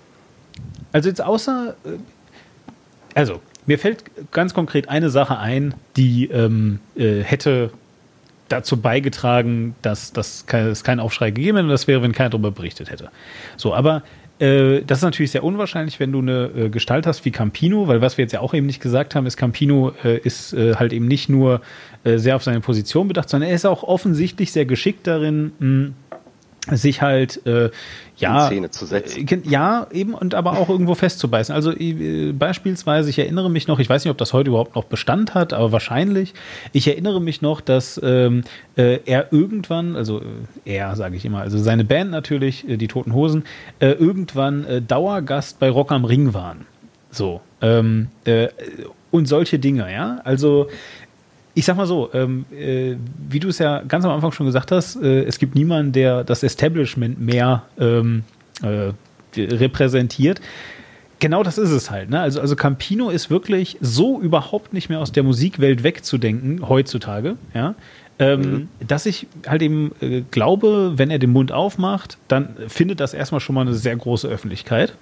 also jetzt außer, äh, also, mir fällt ganz konkret eine Sache ein, die ähm, äh, hätte dazu beigetragen, dass, dass es keinen Aufschrei gegeben hätte und das wäre, wenn keiner darüber berichtet hätte. So, aber äh, das ist natürlich sehr unwahrscheinlich, wenn du eine äh, Gestalt hast wie Campino, weil was wir jetzt ja auch eben nicht gesagt haben, ist, Campino äh, ist äh, halt eben nicht nur äh, sehr auf seine Position bedacht, sondern er ist auch offensichtlich sehr geschickt darin, mh, sich halt äh, ja
in Szene zu setzen.
Äh, ja, eben und aber auch irgendwo festzubeißen. Also äh, beispielsweise, ich erinnere mich noch, ich weiß nicht, ob das heute überhaupt noch Bestand hat, aber wahrscheinlich. Ich erinnere mich noch, dass ähm, äh, er irgendwann, also äh, er sage ich immer, also seine Band natürlich, äh, die Toten Hosen, äh, irgendwann Dauergast bei Rock am Ring waren. So ähm, äh, und solche Dinge, ja. Also ich sag mal so, ähm, äh, wie du es ja ganz am Anfang schon gesagt hast, äh, es gibt niemanden, der das Establishment mehr ähm, äh, repräsentiert. Genau das ist es halt. Ne? Also, also Campino ist wirklich so überhaupt nicht mehr aus der Musikwelt wegzudenken heutzutage, ja. Ähm, mhm. Dass ich halt eben äh, glaube, wenn er den Mund aufmacht, dann findet das erstmal schon mal eine sehr große Öffentlichkeit.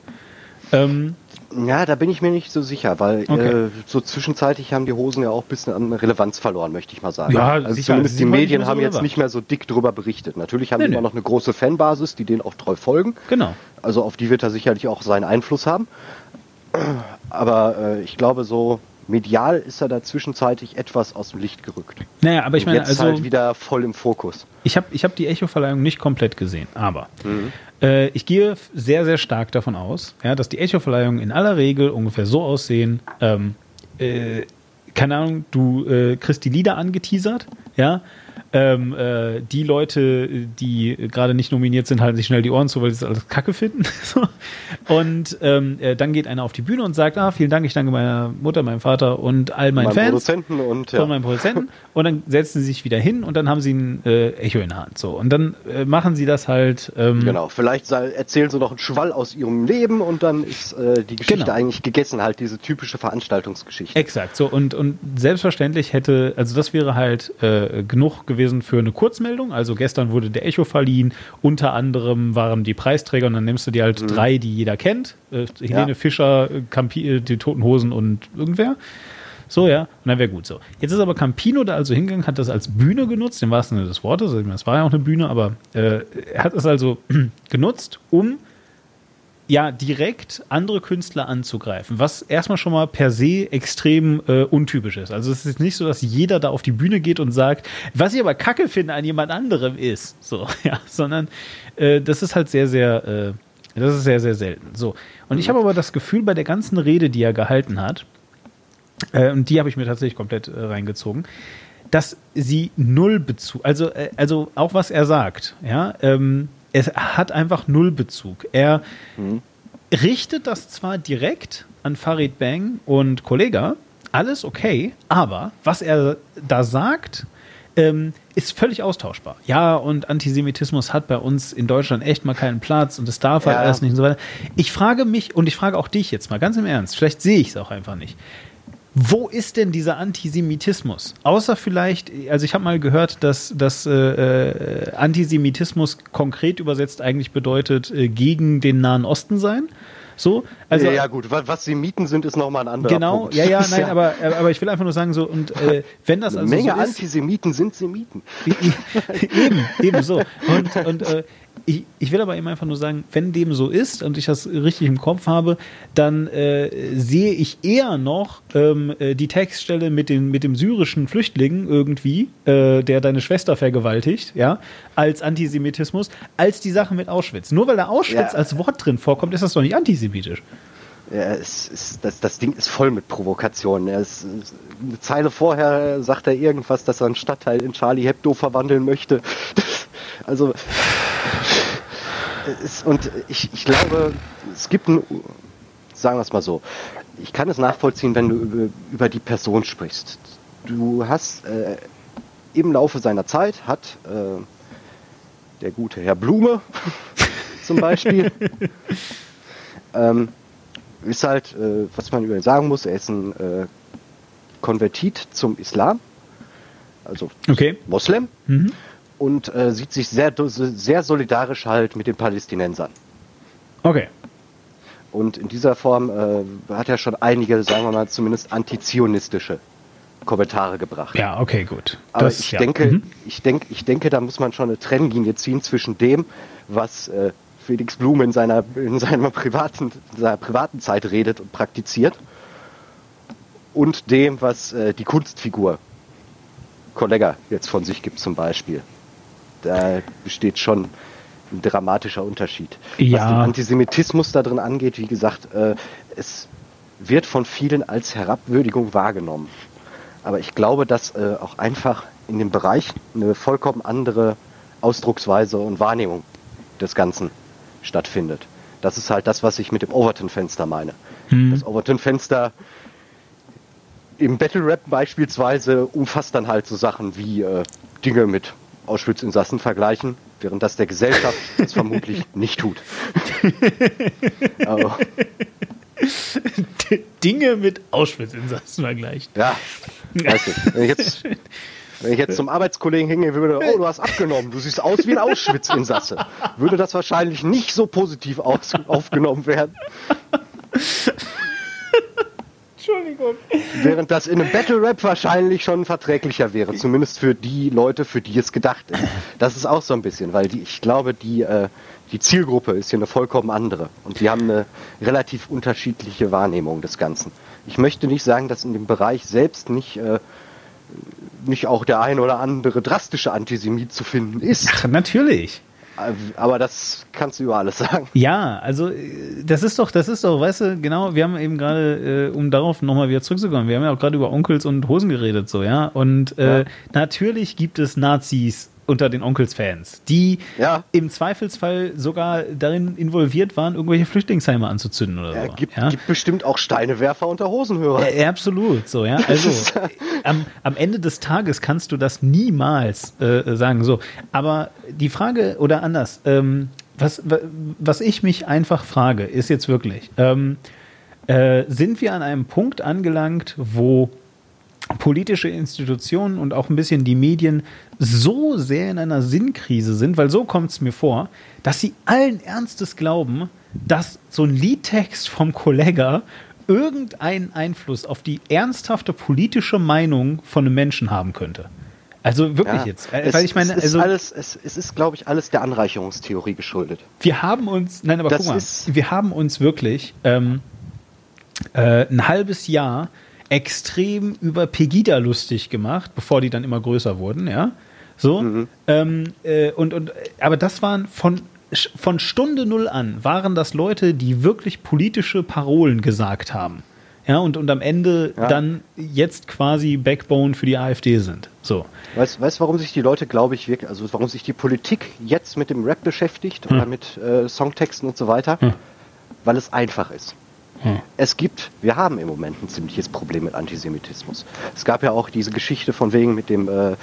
Ähm, ja, da bin ich mir nicht so sicher, weil okay. äh, so zwischenzeitlich haben die Hosen ja auch ein bisschen an Relevanz verloren, möchte ich mal sagen. Ja, also sicher, zumindest die Medien haben jetzt nicht mehr so dick drüber berichtet. Natürlich haben nee, die immer nee. noch eine große Fanbasis, die denen auch treu folgen.
Genau.
Also auf die wird er sicherlich auch seinen Einfluss haben. Aber äh, ich glaube so, medial ist er da zwischenzeitlich etwas aus dem Licht gerückt.
Naja, aber ich meine,
jetzt also halt wieder voll im Fokus.
Ich habe ich hab die Echo-Verleihung nicht komplett gesehen, aber mhm. Äh, ich gehe sehr, sehr stark davon aus, ja, dass die Echo-Verleihungen in aller Regel ungefähr so aussehen. Ähm, äh, keine Ahnung, du äh, kriegst die Lieder angeteasert, ja, ähm, äh, die Leute, die gerade nicht nominiert sind, halten sich schnell die Ohren zu, weil sie das alles kacke finden. und ähm, äh, dann geht einer auf die Bühne und sagt, ah, vielen Dank, ich danke meiner Mutter, meinem Vater und all meinen Fans.
Produzenten und, ja.
Von meinen Produzenten. Und dann setzen sie sich wieder hin und dann haben sie ein äh, Echo in der Hand. So. Und dann äh, machen sie das halt.
Ähm, genau, vielleicht erzählen sie noch einen Schwall aus ihrem Leben und dann ist äh, die Geschichte genau. eigentlich gegessen, halt diese typische Veranstaltungsgeschichte.
Exakt, so. Und, und selbstverständlich hätte, also das wäre halt äh, genug gewesen gewesen für eine Kurzmeldung. Also gestern wurde der Echo verliehen. Unter anderem waren die Preisträger und dann nimmst du dir halt mhm. drei, die jeder kennt. Äh, Helene ja. Fischer, Campi, äh, die Toten Hosen und irgendwer. So, ja, und dann wäre gut so. Jetzt ist aber Campino da also hingegangen, hat das als Bühne genutzt, im wahrsten Sinne des Wortes. Das war ja auch eine Bühne, aber äh, er hat es also genutzt, um ja direkt andere Künstler anzugreifen, was erstmal schon mal per se extrem äh, untypisch ist. Also es ist nicht so, dass jeder da auf die Bühne geht und sagt, was ich aber kacke finde an jemand anderem ist, so, ja, sondern äh, das ist halt sehr, sehr, äh, das ist sehr, sehr selten. So. Und ich habe aber das Gefühl, bei der ganzen Rede, die er gehalten hat, äh, und die habe ich mir tatsächlich komplett äh, reingezogen, dass sie null Bezug, also, äh, also auch was er sagt, ja, ähm, es hat einfach null Bezug. Er mhm. richtet das zwar direkt an Farid Bang und Kollega, alles okay, aber was er da sagt, ähm, ist völlig austauschbar. Ja, und Antisemitismus hat bei uns in Deutschland echt mal keinen Platz und es darf halt ja. erst nicht und so weiter. Ich frage mich und ich frage auch dich jetzt mal ganz im Ernst, vielleicht sehe ich es auch einfach nicht. Wo ist denn dieser Antisemitismus? Außer vielleicht, also ich habe mal gehört, dass, dass äh, äh, Antisemitismus konkret übersetzt eigentlich bedeutet, äh, gegen den Nahen Osten sein. So,
also, ja, ja, gut, was sie mieten sind, ist nochmal ein anderer
genau,
Punkt.
Genau, ja, ja, nein, ja. Aber, aber ich will einfach nur sagen, so, und äh, wenn das
also. Menge so ist, Antisemiten sind Semiten.
eben, eben so. Und, und äh, ich, ich will aber eben einfach nur sagen, wenn dem so ist und ich das richtig im Kopf habe, dann äh, sehe ich eher noch ähm, äh, die Textstelle mit, den, mit dem syrischen Flüchtling irgendwie, äh, der deine Schwester vergewaltigt, ja, als Antisemitismus, als die Sache mit Auschwitz. Nur weil da Auschwitz ja. als Wort drin vorkommt, ist das doch nicht antisemitisch.
Ja, es ist, das, das Ding ist voll mit Provokationen. Eine Zeile vorher sagt er irgendwas, dass er einen Stadtteil in Charlie Hebdo verwandeln möchte. also es, und ich, ich glaube, es gibt ein, sagen wir es mal so, ich kann es nachvollziehen, wenn du über, über die Person sprichst. Du hast äh, im Laufe seiner Zeit hat äh, der gute Herr Blume zum Beispiel ähm, ist halt, äh, was man über ihn sagen muss, er ist ein äh, Konvertit zum Islam, also
okay.
Moslem. Mhm und äh, sieht sich sehr, sehr solidarisch halt mit den Palästinensern.
Okay.
Und in dieser Form äh, hat er schon einige, sagen wir mal, zumindest antizionistische Kommentare gebracht.
Ja, okay, gut.
Aber
Das-
ich
ja.
denke,
Mhm.
ich denke, ich denke, da muss man schon eine Trennlinie ziehen zwischen dem, was äh, Felix Blum in seiner in seiner privaten in seiner privaten Zeit redet und praktiziert und dem, was äh, die Kunstfigur Kollega jetzt von sich gibt zum Beispiel. Da besteht schon ein dramatischer Unterschied. Was
Ja.
den Antisemitismus da drin angeht, wie gesagt, äh, es wird von vielen als Herabwürdigung wahrgenommen. Aber ich glaube, dass äh, auch einfach in dem Bereich eine vollkommen andere Ausdrucksweise und Wahrnehmung des Ganzen stattfindet. Das ist halt das, was ich mit dem Overton-Fenster meine. Das Overton-Fenster im Battle Rap beispielsweise umfasst dann halt so Sachen wie äh, Dinge mit Auschwitz-Insassen vergleichen, während das der Gesellschaft das vermutlich nicht tut. Aber,
Dinge mit Auschwitz-Insassen vergleicht.
ja, weiß nicht. Wenn ich jetzt, wenn ich jetzt zum Arbeitskollegen hingehen würde, oh, du hast abgenommen, du siehst aus wie ein Auschwitz-Insasse, würde das wahrscheinlich nicht so positiv aufgenommen werden.
Entschuldigung.
Während das in einem Battle Rap wahrscheinlich schon verträglicher wäre, zumindest für die Leute, für die es gedacht ist. Das ist auch so ein bisschen, weil die, ich glaube, die, äh, die Zielgruppe ist hier eine vollkommen andere und die haben eine relativ unterschiedliche Wahrnehmung des Ganzen. Ich möchte nicht sagen, dass in dem Bereich selbst nicht, äh, nicht auch der ein oder andere drastische Antisemit zu finden ist,
Ach, natürlich.
Aber das kannst du über alles sagen.
Ja, also äh, das ist doch, das ist doch, weißt du, genau, wir haben eben gerade, äh, um darauf nochmal wieder zurückzukommen, wir haben ja auch gerade über Onkels und Hosen geredet, so, ja. Und äh,
Ja.
natürlich gibt es Nazis unter den Onkels-Fans, die
Ja.
im Zweifelsfall sogar darin involviert waren, irgendwelche Flüchtlingsheime anzuzünden oder
Ja,
so.
gibt,
ja?
gibt bestimmt auch Steinewerfer unter Hosenhörer.
Äh, absolut, so, ja. Also am, am Ende des Tages kannst du das niemals äh, sagen. So, aber die Frage oder anders, ähm, was, wa- was ich mich einfach frage, ist jetzt wirklich, ähm, äh, sind wir an einem Punkt angelangt, wo politische Institutionen und auch ein bisschen die Medien so sehr in einer Sinnkrise sind, weil so kommt es mir vor, dass sie allen Ernstes glauben, dass so ein Liedtext vom Kollega irgendeinen Einfluss auf die ernsthafte politische Meinung von einem Menschen haben könnte. Also wirklich
Ja,
jetzt. Äh,
es,
weil ich meine,
es ist
also
alles, es, es ist, glaube ich, alles der Anreicherungstheorie geschuldet.
wir haben uns, nein, aber
Das
guck mal, wir haben uns wirklich ähm, äh, ein halbes Jahr extrem über Pegida lustig gemacht, bevor die dann immer größer wurden, ja. So.
Mhm.
Ähm, äh, und, und, aber das waren von, von Stunde null an, waren das Leute, die wirklich politische Parolen gesagt haben. Ja, und, und am Ende
Ja.
dann jetzt quasi Backbone für die AfD sind. So.
Weißt du, warum sich die Leute, glaube ich, wirklich, also warum sich die Politik jetzt mit dem Rap beschäftigt oder mit äh, Songtexten und so weiter?
Hm.
Weil es einfach ist.
Hm.
Es gibt, wir haben im Moment ein ziemliches Problem mit Antisemitismus. Es gab ja auch diese Geschichte von wegen mit dem, äh,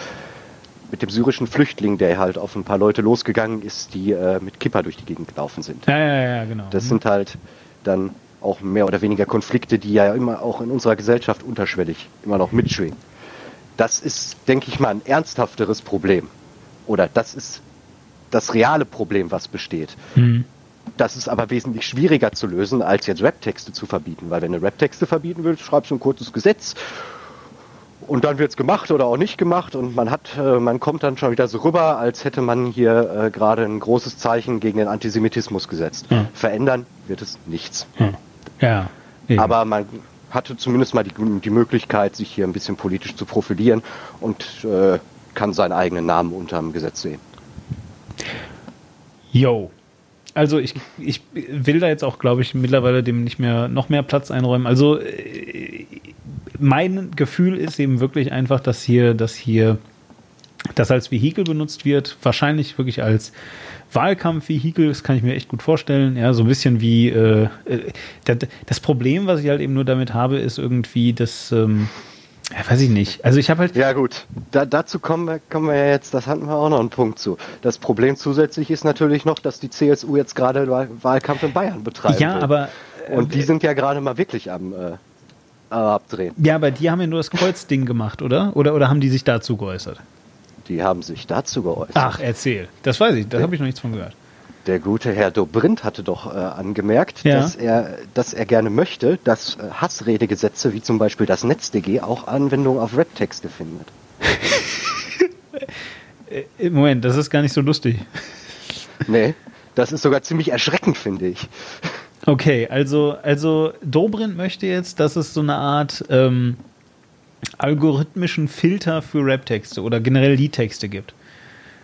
mit dem syrischen Flüchtling, der halt auf ein paar Leute losgegangen ist, die äh, mit Kipper durch die Gegend gelaufen sind.
Ja, ja, ja, genau.
Das sind halt dann auch mehr oder weniger Konflikte, die ja immer auch in unserer Gesellschaft unterschwellig immer noch mitschwingen. Das ist, denke ich mal, ein ernsthafteres Problem. Oder das ist das reale Problem, was besteht.
Hm.
Das ist aber wesentlich schwieriger zu lösen, als jetzt Rap-Texte zu verbieten. Weil wenn du Rap-Texte verbieten willst, schreibst du ein kurzes Gesetz und dann wird's gemacht oder auch nicht gemacht und man hat, äh, man kommt dann schon wieder so rüber, als hätte man hier äh, gerade ein großes Zeichen gegen den Antisemitismus gesetzt.
Hm.
Verändern wird es nichts.
Ja. eben.
Aber man hatte zumindest mal die, die Möglichkeit, sich hier ein bisschen politisch zu profilieren und äh, kann seinen eigenen Namen unterm Gesetz sehen.
Yo. Also ich, ich will da jetzt auch, glaube ich, mittlerweile dem nicht mehr noch mehr Platz einräumen. Also äh, mein Gefühl ist eben wirklich einfach, dass hier, dass hier das als Vehikel benutzt wird, wahrscheinlich wirklich als Wahlkampfvehikel, das kann ich mir echt gut vorstellen. Ja, so ein bisschen wie äh, äh, das, Problem, was ich halt eben nur damit habe, ist irgendwie, dass ähm, ja, weiß ich nicht. Also ich habe halt
Ja gut, da, dazu kommen wir, kommen wir ja jetzt, das hatten wir auch noch einen Punkt zu. Das Problem zusätzlich ist natürlich noch, dass die CSU jetzt gerade Wahl- Wahlkampf in Bayern betreibt.
ja, aber äh,
Und die sind ja gerade mal wirklich am äh, Abdrehen.
ja, aber die haben ja nur das Kreuzding gemacht, oder? Oder oder haben die sich dazu geäußert?
Die haben sich dazu geäußert.
Ach, erzähl. Das weiß ich, da habe ich noch nichts von gehört.
Der gute Herr Dobrindt hatte doch äh, angemerkt,
Ja.
dass, er, dass er gerne möchte, dass äh, Hassredegesetze wie zum Beispiel das NetzDG auch Anwendung auf Rap-Texte findet.
Äh, Moment, das ist gar nicht so lustig.
Nee, das ist sogar ziemlich erschreckend, finde ich.
Okay, also, also Dobrindt möchte jetzt, dass es so eine Art ähm, algorithmischen Filter für Rap-Texte oder generell Liedtexte gibt.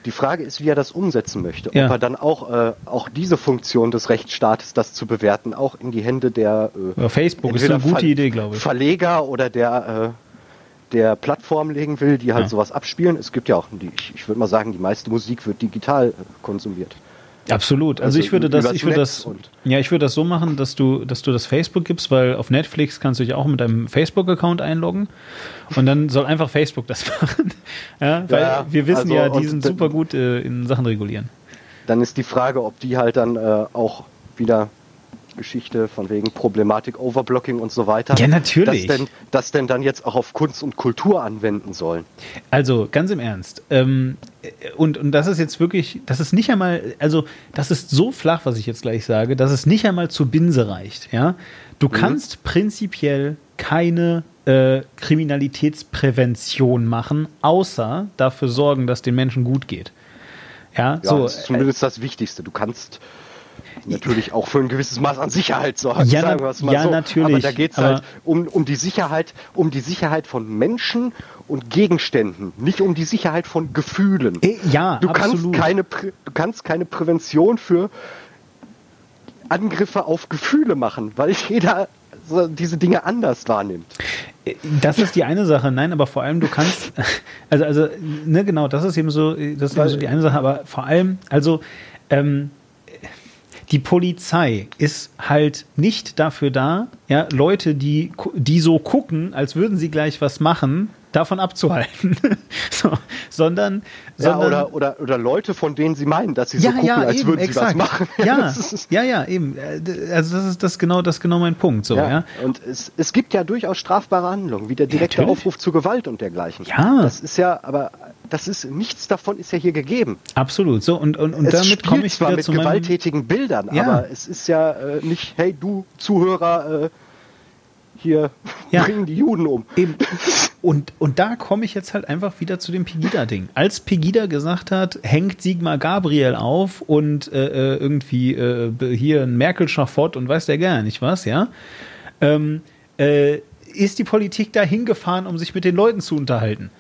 Die Frage ist, wie er das umsetzen möchte.
Ja.
Ob er dann auch, äh, auch diese Funktion des Rechtsstaates, das zu bewerten, auch in die Hände der äh,
Facebook ist eine gute
Ver-
Idee, glaube ich.
Verleger oder der, äh, der Plattform legen will, die halt
Ja.
sowas abspielen. Es gibt ja auch, die, ich, ich würde mal sagen, die meiste Musik wird digital äh, konsumiert.
Absolut. Also,
Also
ich würde das, ich würde das, ja, ich würde das so machen, dass du, dass du das Facebook gibst, weil auf Netflix kannst du dich auch mit deinem Facebook-Account einloggen und dann soll einfach Facebook das machen. Ja, weil
Ja,
wir wissen
also,
ja, die sind super gut äh, in Sachen regulieren.
Dann ist die Frage, ob die halt dann äh, auch wieder Geschichte von wegen Problematik, Overblocking und so weiter.
Ja, natürlich.
Das denn, das denn dann jetzt auch auf Kunst und Kultur anwenden sollen.
Also, ganz im Ernst. Ähm, äh, und, und das ist jetzt wirklich, das ist nicht einmal, also, das ist so flach, was ich jetzt gleich sage, dass es nicht einmal zur Binse reicht. Ja? Du kannst prinzipiell keine äh, Kriminalitätsprävention machen, außer dafür sorgen, dass den Menschen gut geht. Ja,
Ja,
so.
das ist zumindest das Wichtigste. Du kannst natürlich auch für ein gewisses Maß an Sicherheit sorgen.
Ja,
sagen wir es mal
ja,
so.
natürlich,
Aber da geht es halt um, um die Sicherheit, um die Sicherheit von Menschen und Gegenständen, nicht um die Sicherheit von Gefühlen.
Äh, ja,
du
absolut.
kannst keine, du kannst keine Prävention für Angriffe auf Gefühle machen, weil jeder diese Dinge anders wahrnimmt.
Das ist die eine Sache, nein, aber vor allem du kannst, also, also, ne, genau, das ist eben so, das ist eben so die eine Sache, aber vor allem, also, ähm, die Polizei ist halt nicht dafür da, ja, Leute, die, die so gucken, als würden sie gleich was machen, davon abzuhalten. so, sondern,
Ja,
sondern
oder, oder, oder Leute, von denen sie meinen, dass sie so gucken, als würden sie was machen.
Ja, ja, ja, eben. Äh, Also das ist das genau, das genau mein Punkt. So, ja.
Ja, und es, es gibt ja durchaus strafbare Handlungen, wie der direkte. Aufruf zu Gewalt und dergleichen.
Ja.
Das ist ja, aber das ist, nichts davon ist ja hier gegeben.
Absolut. So, und, und, und
es
damit komme ich
zwar
wieder
mit
zu
gewalttätigen Bildern,
Ja.
aber es ist ja äh, nicht, hey du Zuhörer, äh, hier
Ja.
bringen die Juden um.
Eben. Und, und da komme ich jetzt halt einfach wieder zu dem Pegida-Ding. Als Pegida gesagt hat, hängt Sigmar Gabriel auf und äh, äh, irgendwie äh, hier ein Merkel-Schafott und weiß der gar nicht was, ja, ähm, äh, ist die Politik da hingefahren, um sich mit den Leuten zu unterhalten.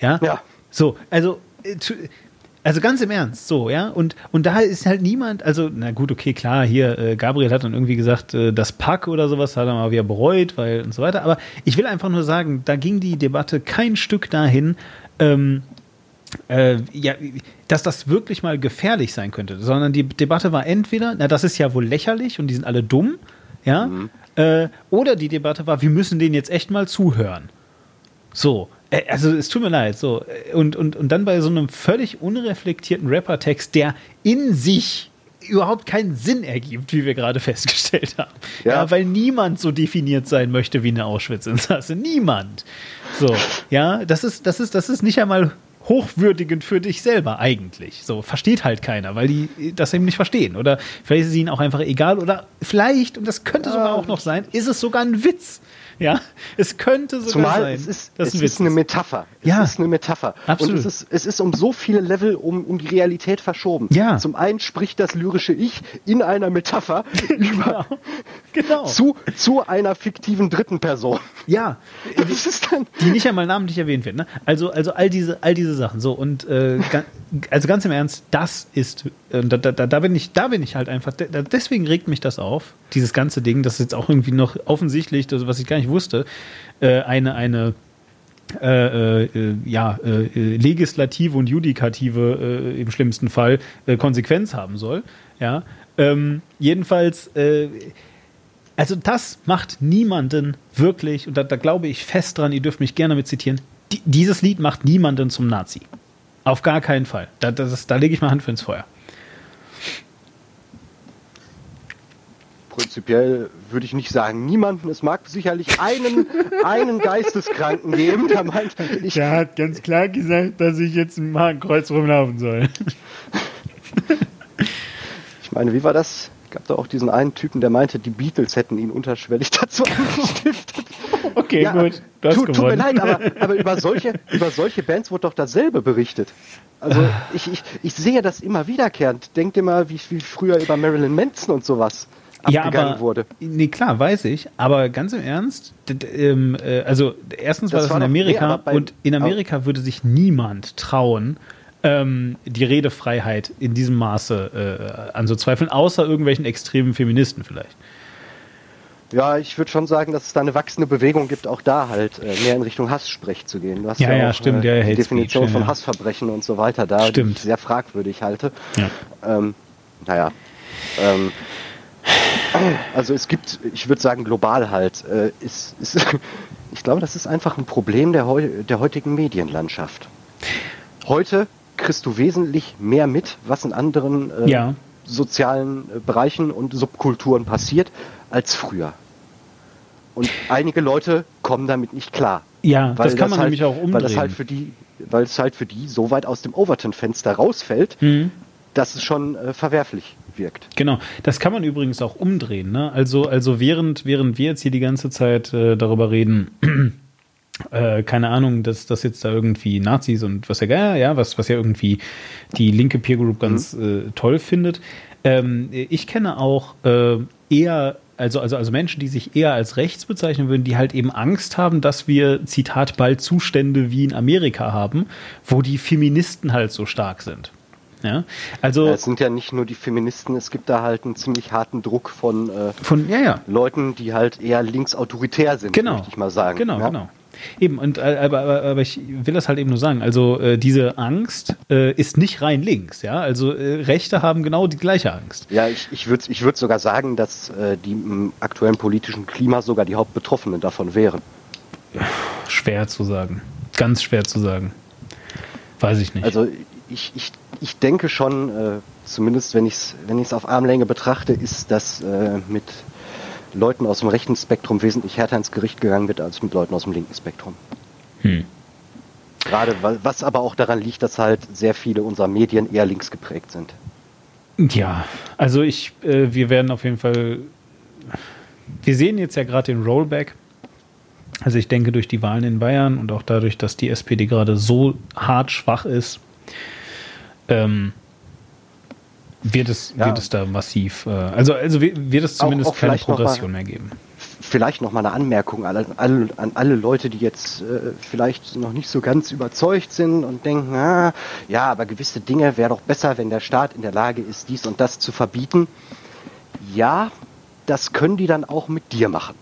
Ja.
Ja.
So, also, äh, also ganz im Ernst, so, ja. Und, und da ist halt niemand, also, na gut, okay, klar, hier, äh, Gabriel hat dann irgendwie gesagt, äh, das Pack oder sowas hat er mal wieder bereut, weil und so weiter. Aber ich will einfach nur sagen, da ging die Debatte kein Stück dahin, ähm, äh, ja, dass das wirklich mal gefährlich sein könnte, sondern die Debatte war entweder, na, das ist ja wohl lächerlich und die sind alle dumm, ja, äh, oder die Debatte war, wir müssen denen jetzt echt mal zuhören. So, also es tut mir leid, so. äh, Und, und, und dann bei so einem völlig unreflektierten Rapper-Text, der in sich überhaupt keinen Sinn ergibt, wie wir gerade festgestellt haben. Ja.
Ja.
weil niemand so definiert sein möchte wie eine Auschwitz-Insasse. Niemand. So, ja, das ist, das ist, das ist nicht einmal hochwürdigend für dich selber eigentlich. So, versteht halt keiner, weil die das eben nicht verstehen. Oder vielleicht ist es ihnen auch einfach egal. Oder vielleicht, und das könnte sogar auch noch sein, ist es sogar ein Witz. Ja, es könnte sogar
Zumal
sein.
es ist, es
ein
ist eine Metapher. Es
Ja.
ist eine Metapher.
Absolut.
Und es ist, es ist um so viele Level um, um die Realität verschoben.
Ja.
Zum einen spricht das lyrische Ich in einer Metapher über,
Genau.
zu, zu einer fiktiven dritten Person.
Ja,
Das ist dann.
die nicht einmal namentlich erwähnt wird. Ne? Also, also all diese, all diese Sachen. So und äh, also ganz im Ernst, das ist, äh, da, da, da bin ich, da bin ich halt einfach. Da, deswegen regt mich das auf. Dieses ganze Ding, das ist jetzt auch irgendwie noch offensichtlich, das, was ich gar nicht wusste, äh, eine eine äh, äh, ja, äh, äh, legislative und judikative äh, im schlimmsten Fall äh, Konsequenz haben soll. Ja, ähm, jedenfalls. Äh, also das macht niemanden wirklich, und da, da glaube ich fest dran, ihr dürft mich gerne mit zitieren, die, dieses Lied macht niemanden zum Nazi. Auf gar keinen Fall. Da, das da lege ich mal Hand für ins Feuer.
Prinzipiell würde ich nicht sagen, niemanden. Es mag sicherlich einen, einen Geisteskranken geben, der meint, ich,
Der hat ganz klar gesagt, dass ich jetzt im Hakenkreuz rumlaufen soll.
ich meine, wie war das? gab da auch diesen einen Typen, der meinte, die Beatles hätten ihn unterschwellig dazu angestiftet.
Okay, ja, gut.
Du hast tut, mir leid, aber, aber über, solche, über solche Bands wurde doch dasselbe berichtet. Also ich, ich, ich sehe das immer wiederkehrend. Denk dir mal, wie, wie früher über Marilyn Manson und sowas
ja, aber, wurde. Nee, klar, weiß ich. Aber ganz im Ernst, ähm, äh, also erstens war das, das war in Amerika nee, und in Amerika würde sich niemand trauen, ähm, die Redefreiheit in diesem Maße äh, anzuzweifeln, außer irgendwelchen extremen Feministen vielleicht.
Ja, ich würde schon sagen, dass es da eine wachsende Bewegung gibt, auch da halt äh, mehr in Richtung Hasssprech zu gehen.
Du hast ja, ja, ja auch, stimmt, äh,
ja, die Definition Speech, von Hassverbrechen und so weiter da,
stimmt.
sehr fragwürdig halte. Ja. Ähm, naja. Ähm, also es gibt, ich würde sagen, global halt, äh, ist, ist ich glaube, das ist einfach ein Problem der, heu der heutigen Medienlandschaft. Heute kriegst du wesentlich mehr mit, was in anderen äh, ja. sozialen äh, Bereichen und Subkulturen passiert, als früher. Und einige Leute kommen damit nicht klar.
Ja, das kann das man halt, nämlich auch umdrehen.
Weil das halt für die, weil es halt für die so weit aus dem Overton-Fenster rausfällt, mhm. Dass es schon äh, verwerflich wirkt.
Genau, das kann man übrigens auch umdrehen. Ne? Also, also während, während wir jetzt hier die ganze Zeit äh, darüber reden, äh, keine Ahnung, dass das jetzt da irgendwie Nazis und was ja ja, was, was ja irgendwie die linke Peer Group ganz mhm. toll findet. Ähm, ich kenne auch äh, eher also, also, also Menschen, die sich eher als rechts bezeichnen würden, die halt eben Angst haben, dass wir, Zitat, bald Zustände wie in Amerika haben, wo die Feministen halt so stark sind. Ja, also
es sind ja nicht nur die Feministen, es gibt da halt einen ziemlich harten Druck von, äh,
von ja, ja.
Leuten, die halt eher linksautoritär sind,
genau.
möchte ich mal sagen.
Genau, ja? genau. Eben, und, äh, aber, aber, aber ich will das halt eben nur sagen. Also äh, diese Angst äh, ist nicht rein links, ja. Also äh, Rechte haben genau die gleiche Angst.
Ja, ich, ich würde ich würd sogar sagen, dass äh, die im aktuellen politischen Klima sogar die Hauptbetroffenen davon wären.
Schwer zu sagen. Ganz schwer zu sagen. Weiß ich nicht.
Also ich, ich, ich denke schon, äh, zumindest wenn ich es wenn auf Armlänge betrachte, ist das mit Leuten aus dem rechten Spektrum wesentlich härter ins Gericht gegangen wird als mit Leuten aus dem linken Spektrum. Hm. Gerade was aber auch daran liegt, dass halt sehr viele unserer Medien eher links geprägt sind.
Ja, also ich, äh, wir werden auf jeden Fall, wir sehen jetzt ja gerade den Rollback. Also ich denke durch die Wahlen in Bayern und auch dadurch, dass die SPD gerade so hart schwach ist, ähm, wird es, ja. wird es da massiv, äh, also, also wird es zumindest auch, auch keine Progression mal, mehr geben.
Vielleicht noch mal eine Anmerkung an alle, an alle Leute, die jetzt äh, vielleicht noch nicht so ganz überzeugt sind und denken, ah, ja, aber gewisse Dinge wäre doch besser, wenn der Staat in der Lage ist, dies und das zu verbieten. Ja, das können die dann auch mit dir machen.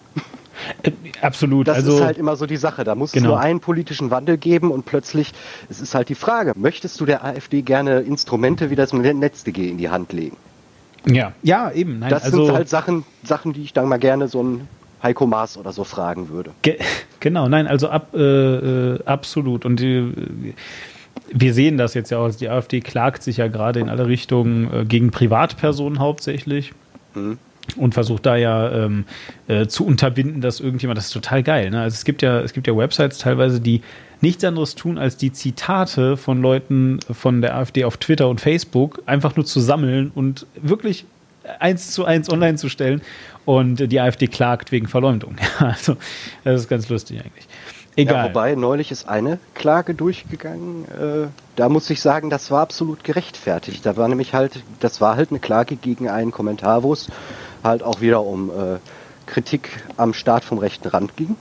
Äh, absolut.
Das also, ist halt immer so die Sache. Da muss genau. es nur einen politischen Wandel geben und plötzlich, es ist halt die Frage, möchtest du der AfD gerne Instrumente wie das NetzDG in die Hand legen?
Ja, ja, eben.
Nein, das also, sind halt Sachen, Sachen, die ich dann mal gerne so ein Heiko Maas oder so fragen würde.
Ge genau, nein, also ab, äh, äh absolut. Und die, wir sehen das jetzt ja auch. Die AfD klagt sich ja gerade in alle Richtungen äh, gegen Privatpersonen hauptsächlich. Mhm und versucht da ja ähm, äh, zu unterbinden, dass irgendjemand, das ist total geil. Ne? Also es gibt ja, es gibt ja Websites teilweise, die nichts anderes tun, als die Zitate von Leuten von der AfD auf Twitter und Facebook einfach nur zu sammeln und wirklich eins zu eins online zu stellen. Und die AfD klagt wegen Verleumdung. also das ist ganz lustig eigentlich. Egal.
Ja, wobei neulich ist eine Klage durchgegangen. Äh, da muss ich sagen, das war absolut gerechtfertigt. Da war nämlich halt, das war halt eine Klage gegen einen Kommentar, wo es halt auch wieder um äh, Kritik am Staat vom rechten Rand ging.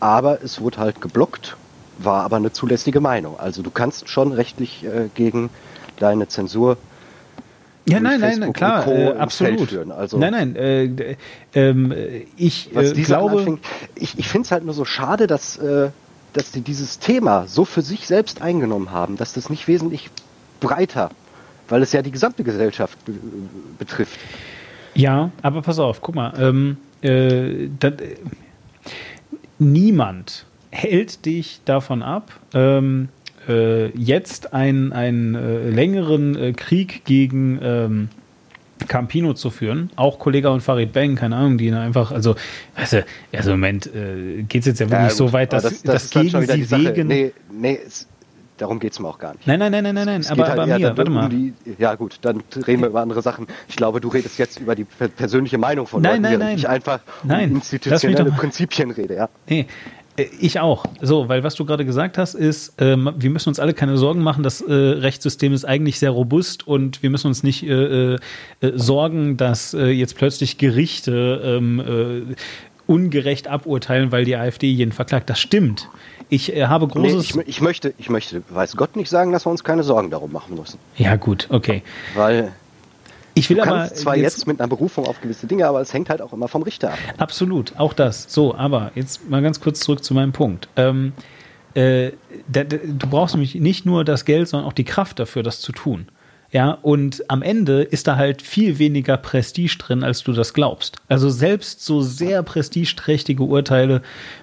Aber es wurde halt geblockt, war aber eine zulässige Meinung. Also du kannst schon rechtlich äh, gegen deine Zensur
ja, nein, nein, klar, äh, absolut.
Also,
nein, nein, äh, äh, ich glaube.
ich ich finde es halt nur so schade, dass, äh, dass die dieses Thema so für sich selbst eingenommen haben, dass das nicht wesentlich breiter, weil es ja die gesamte Gesellschaft betrifft.
Ja, aber pass auf, guck mal. Ähm, äh, dat, äh, niemand hält dich davon ab, ähm, äh, jetzt einen, einen äh, längeren äh, Krieg gegen ähm, Campino zu führen. Auch Kollega und Farid Bang, keine Ahnung, die einfach, also, weißt du, also im Moment äh, geht es jetzt ja wirklich ja, so weit, dass, das, das dass gegen sie wegen.
Nee, nee, darum geht es mir auch gar nicht.
Nein, nein, nein, nein, nein, nein.
Es
Aber,
halt
aber mir, warte
um
mal.
Die, ja gut, dann reden wir über andere Sachen. Ich glaube, du redest jetzt über die per persönliche Meinung von
Nein,
Leuten,
nein, nein.
ich einfach
Nein,
um institutionelle Prinzipien rede. Ja.
Nee, äh, ich auch. So, weil was du gerade gesagt hast, ist, ähm, wir müssen uns alle keine Sorgen machen. Das äh, Rechtssystem ist eigentlich sehr robust und wir müssen uns nicht äh, äh, äh, sorgen, dass äh, jetzt plötzlich Gerichte ähm, äh, ungerecht aburteilen, weil die AfD jeden verklagt. Das stimmt. Ich äh, habe
Nee,
großes.
ich, mö- ich, möchte, ich möchte, weiß Gott, nicht sagen, dass wir uns keine Sorgen darum machen müssen.
ja, gut, okay.
Weil
Ich will
du
aber
kannst zwar jetzt, mit einer Berufung auf gewisse Dinge, aber es hängt halt auch immer vom Richter ab.
Absolut, auch das. So, aber jetzt mal ganz kurz zurück zu meinem Punkt. Ähm, äh, da, da, du brauchst nämlich nicht nur das Geld, sondern auch die Kraft dafür, das zu tun. Ja, und am Ende ist da halt viel weniger Prestige drin, als du das glaubst. Also selbst so sehr prestigeträchtige Urteile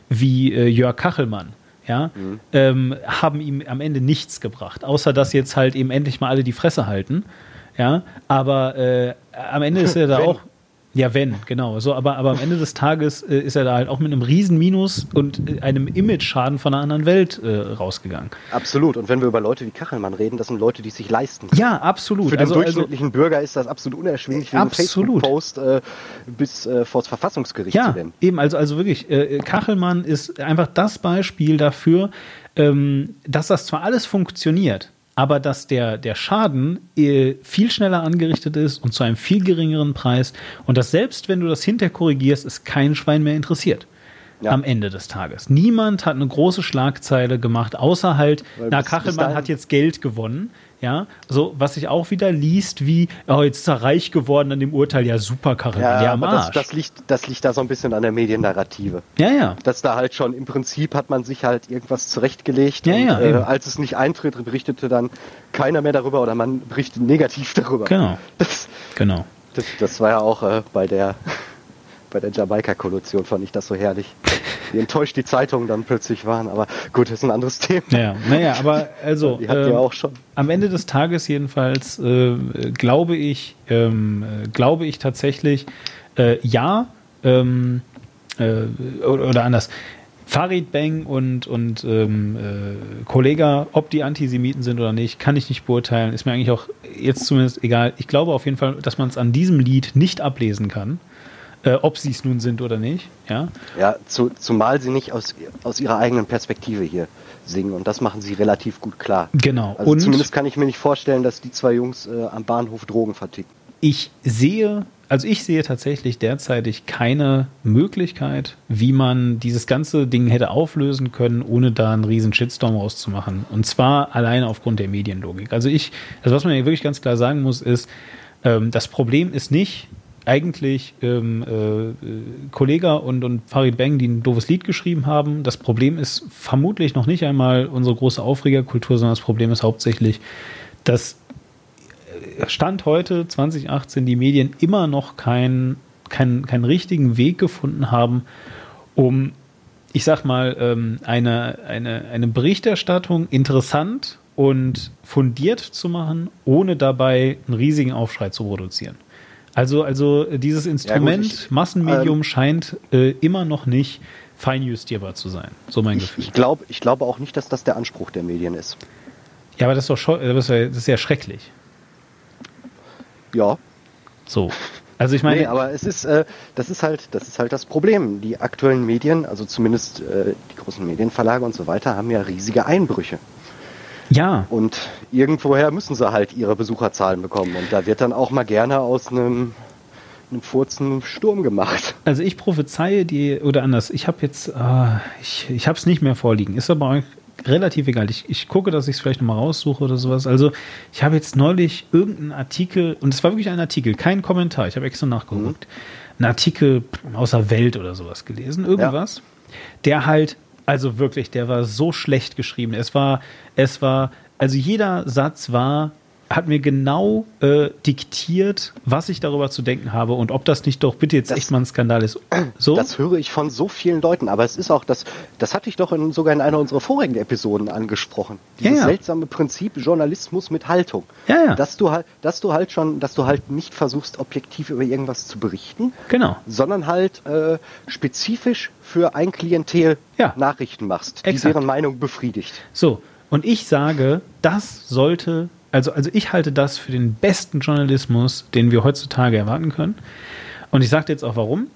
wie äh, Jörg Kachelmann, ja, ähm, haben ihm am Ende nichts gebracht, außer dass jetzt halt eben endlich mal alle die Fresse halten. Ja, aber äh, am Ende ist er da auch. Ja, wenn, genau. So, aber, aber am Ende des Tages äh, ist er da halt auch mit einem riesen Minus und äh, einem Image-Schaden von einer anderen Welt äh, rausgegangen.
Absolut. Und wenn wir über Leute wie Kachelmann reden, das sind Leute, die es sich leisten.
Ja, absolut.
Für den
also, also,
durchschnittlichen Bürger ist das absolut unerschwinglich, wie ein. Facebook-Post äh, bis äh, vor das Verfassungsgericht
ja,
zu nehmen.
eben, also, also wirklich, äh, Kachelmann ist einfach das Beispiel dafür, ähm, dass das zwar alles funktioniert, aber dass der, der Schaden äh, viel schneller angerichtet ist und zu einem viel geringeren Preis und dass selbst wenn du das hinterher korrigierst, es kein Schwein mehr interessiert.
Ja.
Am Ende des Tages. Niemand hat eine große Schlagzeile gemacht, außer halt,
Weil
na, Kachelmann hat jetzt Geld gewonnen. Ja, so, was sich auch wieder liest, wie, oh, jetzt ist er reich geworden an dem Urteil, ja, super, Kachelmann, ja, am
aber das,
Arsch.
das, liegt, das liegt da so ein bisschen an der Mediennarrative.
ja, ja.
Dass da halt schon im Prinzip hat man sich halt irgendwas zurechtgelegt
Ja,
und
ja,
äh, als es nicht eintritt, berichtete dann keiner mehr darüber oder man berichtet negativ darüber.
Genau.
Das,
Genau.
das, das war ja auch äh, bei der bei der Jamaika-Kollusion fand ich das so herrlich. Wie enttäuscht die Zeitungen dann plötzlich waren, aber gut, das ist ein anderes Thema.
Naja, naja, aber also
Die ihr
ähm,
auch schon.
am Ende des Tages jedenfalls äh, glaube ich, äh, glaube ich tatsächlich, äh, ja, ähm, äh, oder, oder anders. Farid Bang und, und ähm, äh, Kollega, ob die Antisemiten sind oder nicht, kann ich nicht beurteilen. Ist mir eigentlich auch jetzt zumindest egal. Ich glaube auf jeden Fall, dass man es an diesem Lied nicht ablesen kann, äh, ob sie es nun sind oder nicht. Ja,
Ja, zu, zumal sie nicht aus, aus ihrer eigenen Perspektive hier singen und das machen sie relativ gut klar.
genau.
Also
und
zumindest kann ich mir nicht vorstellen, dass die zwei Jungs äh, am Bahnhof Drogen verticken.
ich sehe, also ich sehe tatsächlich derzeitig keine Möglichkeit, wie man dieses ganze Ding hätte auflösen können, ohne da einen riesen Shitstorm rauszumachen. Und zwar alleine aufgrund der Medienlogik. Also ich, also was man hier wirklich ganz klar sagen muss, ist, ähm, das Problem ist nicht eigentlich ähm, äh, Kollega und, und Farid Bang, die ein doofes Lied geschrieben haben. Das Problem ist vermutlich noch nicht einmal unsere große Aufregerkultur, sondern das Problem ist hauptsächlich, dass Stand heute, 2018, die Medien immer noch keinen keinen keinen richtigen Weg gefunden haben, um, ich sag mal, ähm, eine, eine, eine Berichterstattung interessant und fundiert zu machen, ohne dabei einen riesigen Aufschrei zu produzieren. Also, also dieses Instrument,
ich-
Massenmedium,
ähm,
scheint äh, immer noch nicht feinjustierbar zu sein. So mein
Ich,
Gefühl.
ich, glaub, ich glaube auch nicht, dass das der Anspruch der Medien ist.
ja, aber das ist doch ja, das ist ja schrecklich.
Ja,
So. Also ich meine,
nee, aber es ist, äh, das ist halt, das ist halt das Problem. Die aktuellen Medien, also zumindest äh, die großen Medienverlage und so weiter, haben ja riesige Einbrüche.
Ja,
Und irgendwoher müssen sie halt ihre Besucherzahlen bekommen. Und da wird dann auch mal gerne aus einem, einem Furzen Sturm gemacht.
Also ich prophezeie die, oder anders, ich habe jetzt, ah, ich, ich habe es nicht mehr vorliegen, ist aber relativ egal. Ich, ich gucke, dass ich es vielleicht nochmal raussuche oder sowas. Also ich habe jetzt neulich irgendeinen Artikel, und es war wirklich ein Artikel, kein Kommentar, ich habe extra nachgeguckt, einen Artikel aus der Welt oder sowas gelesen, irgendwas, der halt, also wirklich, der war so schlecht geschrieben. Es war, es war, also jeder Satz war, hat mir genau äh, diktiert, was ich darüber zu denken habe und ob das nicht doch bitte jetzt
Das-
echt mal ein Skandal ist. So?
Das höre ich von so vielen Leuten, aber es ist auch das, das hatte ich doch in, sogar in einer unserer vorigen Episoden angesprochen. Dieses
Ja, ja.
seltsame Prinzip Journalismus mit Haltung.
Ja, ja.
Dass du halt, dass du halt schon, dass du halt nicht versuchst, objektiv über irgendwas zu berichten,
genau.
sondern halt äh, spezifisch für ein Klientel
Ja.
Nachrichten machst, die
Exakt.
deren Meinung befriedigt.
So. Und ich sage, das sollte, also, also ich halte das für den besten Journalismus, den wir heutzutage erwarten können. Und ich sage dir jetzt auch warum.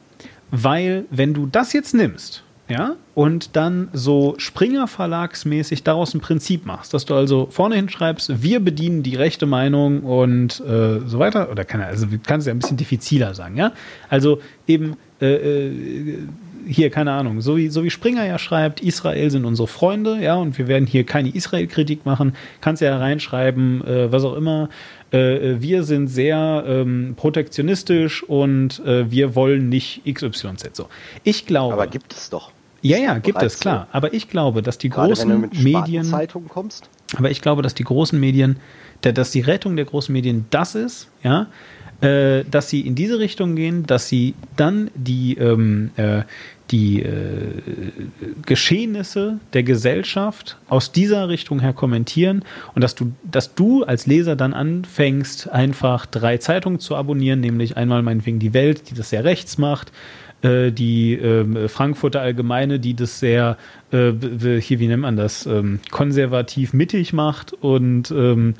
Weil, wenn du das jetzt nimmst, ja, und dann so Springer Verlagsmäßig daraus ein Prinzip machst, dass du also vorne hinschreibst, wir bedienen die rechte Meinung und äh, so weiter, oder kann also kannst du ja ein bisschen diffiziler sagen, ja? Also eben äh, äh, hier, keine Ahnung, so wie, so wie Springer ja schreibt, Israel sind unsere Freunde, ja, und wir werden hier keine Israel-Kritik machen, kannst ja reinschreiben, äh, was auch immer, äh, äh wir sind sehr ähm, protektionistisch und äh, wir wollen nicht XYZ. So. Ich glaube.
Aber gibt es doch.
Ja, ja, gibt es, klar. Aber ich glaube, dass die Gerade großen wenn du mit Medien.
Zeitungen kommst.
Aber ich glaube, dass die großen Medien, dass die Rettung der großen Medien das ist, ja, äh, dass sie in diese Richtung gehen, dass sie dann die, ähm, äh, die äh, Geschehnisse der Gesellschaft aus dieser Richtung her kommentieren und dass du, dass du als Leser dann anfängst, einfach drei Zeitungen zu abonnieren, nämlich einmal meinetwegen die Welt, die das sehr rechts macht, äh, die äh, Frankfurter Allgemeine, die das sehr, äh, hier, wie nennt man das, ähm, konservativ mittig macht und ähm,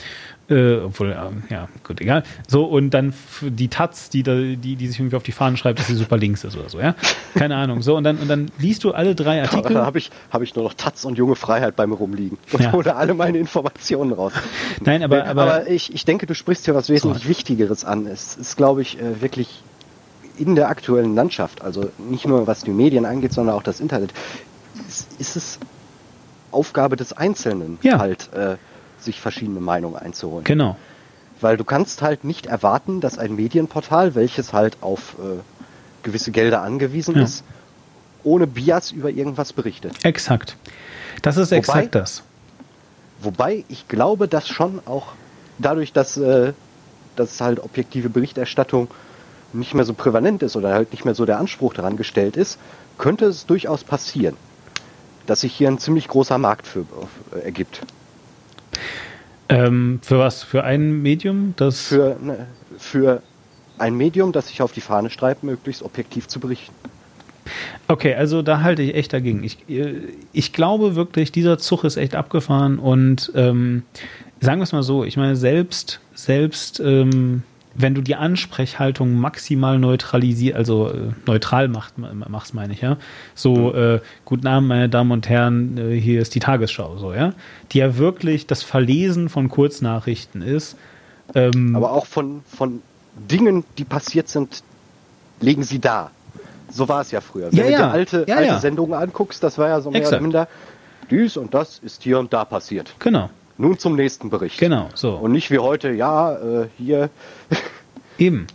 äh, obwohl, äh, ja, gut, egal. So, und dann die Taz, die, da, die, die sich irgendwie auf die Fahnen schreibt, dass sie super links ist oder so, ja? Keine Ahnung. So, und dann, und dann liest du alle drei Artikel.
Da habe ich, hab ich nur noch Taz und junge Freiheit bei mir rumliegen. Da ja. hole alle meine Informationen raus.
Nein, aber. Aber,
aber ich, ich denke, du sprichst hier was wesentlich so. Wichtigeres an. Es ist, glaube ich, äh, wirklich in der aktuellen Landschaft, also nicht nur was die Medien angeht, sondern auch das Internet, ist, ist es Aufgabe des Einzelnen
ja.
halt. Äh, sich verschiedene Meinungen einzuholen.
Genau.
Weil du kannst halt nicht erwarten, dass ein Medienportal, welches halt auf äh, gewisse Gelder angewiesen ja. ist, ohne Bias über irgendwas berichtet.
Exakt. Das ist exakt wobei, das.
Wobei ich glaube, dass schon auch dadurch, dass, äh, dass halt objektive Berichterstattung nicht mehr so prävalent ist oder halt nicht mehr so der Anspruch daran gestellt ist, könnte es durchaus passieren, dass sich hier ein ziemlich großer Markt für äh, ergibt.
Ähm, für was? Für ein Medium? Das
für, ne, für ein Medium, das sich auf die Fahne schreibt, möglichst objektiv zu berichten.
Okay, also da halte ich echt dagegen. Ich, äh, ich glaube wirklich, dieser Zug ist echt abgefahren und ähm, sagen wir es mal so, ich meine, selbst, selbst ähm, wenn du die Ansprechhaltung maximal neutralisiert, also äh, neutral macht, machst, meine ich, ja. So, mhm. äh, guten Abend, meine Damen und Herren, äh, hier ist die Tagesschau, so, ja. Die ja wirklich das Verlesen von Kurznachrichten ist.
Ähm, Aber auch von, von Dingen, die passiert sind, legen sie da. So war es ja früher. Wenn
ja,
du
dir
alte,
ja,
alte
ja.
Sendungen anguckst, das war ja so mehr Exakt. oder minder, dies und das ist hier und da passiert.
Genau.
Nun zum nächsten Bericht.
Genau, so.
Und nicht wie heute, ja, äh, hier.
Eben.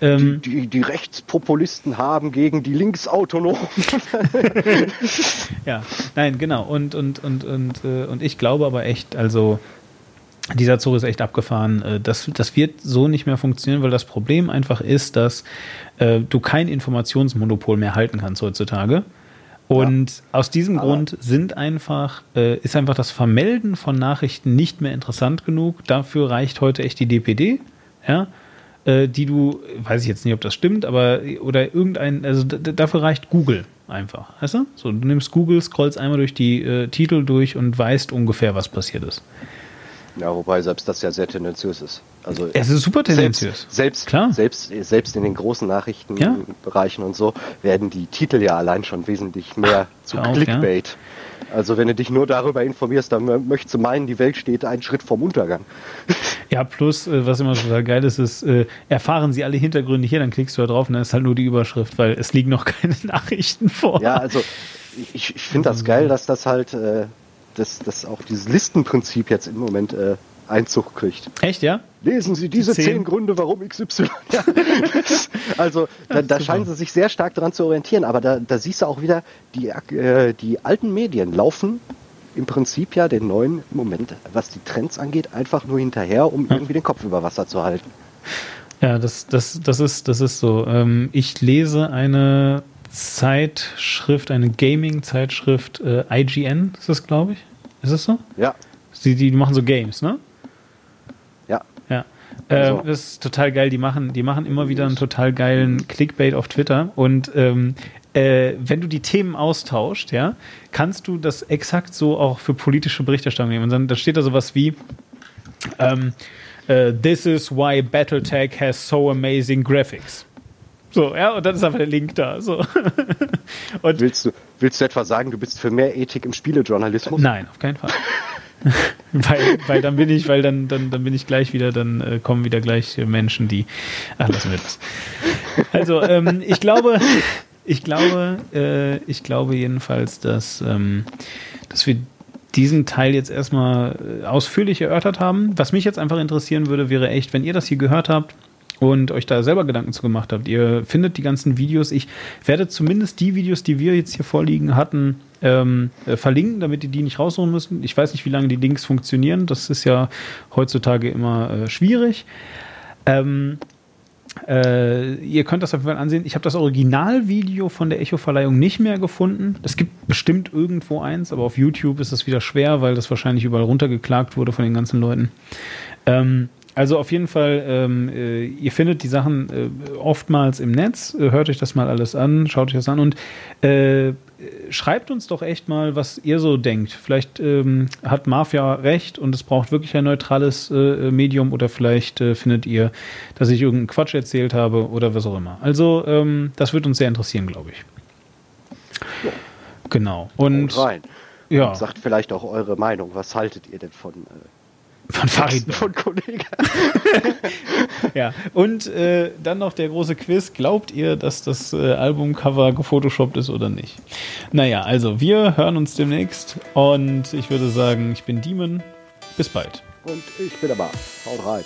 Ähm, die, die, die, Rechtspopulisten haben gegen die Linksautonomen.
ja, nein, genau. Und, und, und, und, äh, und ich glaube aber echt, also dieser Zug ist echt abgefahren. Äh, das, das wird so nicht mehr funktionieren, weil das Problem einfach ist, dass äh, du kein Informationsmonopol mehr halten kannst heutzutage. Und ja. aus diesem Aber Grund sind einfach, äh, ist einfach das Vermelden von Nachrichten nicht mehr interessant genug. Dafür reicht heute echt die DPD, ja, äh, die du, weiß ich jetzt nicht, ob das stimmt, aber oder irgendein, also dafür reicht Google einfach, weißt du? So, du nimmst Google, scrollst einmal durch die äh, Titel durch und weißt ungefähr, was passiert ist.
Ja, wobei selbst das ja sehr tendenziös ist. Also
es ist super tendenziös.
Selbst, selbst, Klar. selbst, selbst in den großen Nachrichtenbereichen ja. und so werden die Titel ja allein schon wesentlich mehr Ach, zu Clickbait. Ja. Also wenn du dich nur darüber informierst, dann möchtest du meinen, die Welt steht einen Schritt vorm Untergang.
Ja, plus, äh, was immer total geil ist, ist, äh, erfahren sie alle Hintergründe hier, dann klickst du da drauf und dann ist halt nur die Überschrift, weil es liegen noch keine Nachrichten vor.
Ja, also ich, ich finde das geil, dass das halt äh, dass, dass auch dieses Listenprinzip jetzt im Moment äh, Einzug kriegt.
Echt, ja?
Lesen Sie diese zehn, zehn Gründe, warum XY. Ja. also da, da scheinen sie sich sehr stark daran zu orientieren, aber da, da siehst du auch wieder, die, äh, die alten Medien laufen im Prinzip ja den neuen Moment, was die Trends angeht, einfach nur hinterher, um irgendwie den Kopf über Wasser zu halten.
Ja, das, das, das, ist, das ist so. Ähm, ich lese eine Zeitschrift, eine Gaming-Zeitschrift, äh, IGN ist das, glaube ich. Ist das so?
Ja.
Die, die machen so Games, ne?
Ja.
Ja. Also. Äh, das ist total geil. Die machen, die machen immer wieder einen total geilen Clickbait auf Twitter und ähm, äh, wenn du die Themen austauscht, ja, kannst du das exakt so auch für politische Berichterstattung nehmen. Und dann da steht da sowas wie ähm, äh, This is why Battletech has so amazing graphics. So, ja, und dann ist einfach der Link da. So.
und willst, du, willst du etwa sagen, du bist für mehr Ethik im Spielejournalismus?
Nein, auf keinen Fall. weil, weil dann bin ich, weil dann, dann, dann bin ich gleich wieder, dann äh, kommen wieder gleich Menschen, die. Ach, lassen wir das. Also, ähm, ich glaube, ich glaube, äh, ich glaube jedenfalls, dass, ähm, dass wir diesen Teil jetzt erstmal äh, ausführlich erörtert haben. Was mich jetzt einfach interessieren würde, wäre echt, wenn ihr das hier gehört habt, und euch da selber Gedanken zu gemacht habt. Ihr findet die ganzen Videos. Ich werde zumindest die Videos, die wir jetzt hier vorliegen hatten, ähm, äh, verlinken, damit ihr die nicht raussuchen müssen. Ich weiß nicht, wie lange die Links funktionieren. Das ist ja heutzutage immer äh, schwierig. Ähm, äh, ihr könnt das auf jeden Fall ansehen. Ich habe das Originalvideo von der Echo-Verleihung nicht mehr gefunden. Es gibt bestimmt irgendwo eins, aber auf YouTube ist das wieder schwer, weil das wahrscheinlich überall runtergeklagt wurde von den ganzen Leuten. Ähm, also auf jeden Fall, ähm, äh, ihr findet die Sachen äh, oftmals im Netz. Äh, hört euch das mal alles an, schaut euch das an und äh, schreibt uns doch echt mal, was ihr so denkt. Vielleicht ähm, hat Mafia recht und es braucht wirklich ein neutrales äh, Medium oder vielleicht äh, findet ihr, dass ich irgendeinen Quatsch erzählt habe oder was auch immer. Also ähm, das wird uns sehr interessieren, glaube ich. Ja. Genau. Und,
und rein. Ja. Und sagt vielleicht auch eure Meinung. Was haltet ihr denn von
von Farid.
Von Kollegen.
ja, und äh, dann noch der große Quiz. Glaubt ihr, dass das äh, Albumcover gefotoshoppt ist oder nicht? Naja, also wir hören uns demnächst und ich würde sagen, ich bin Demon. Bis bald.
Und ich bin aber. Haut rein.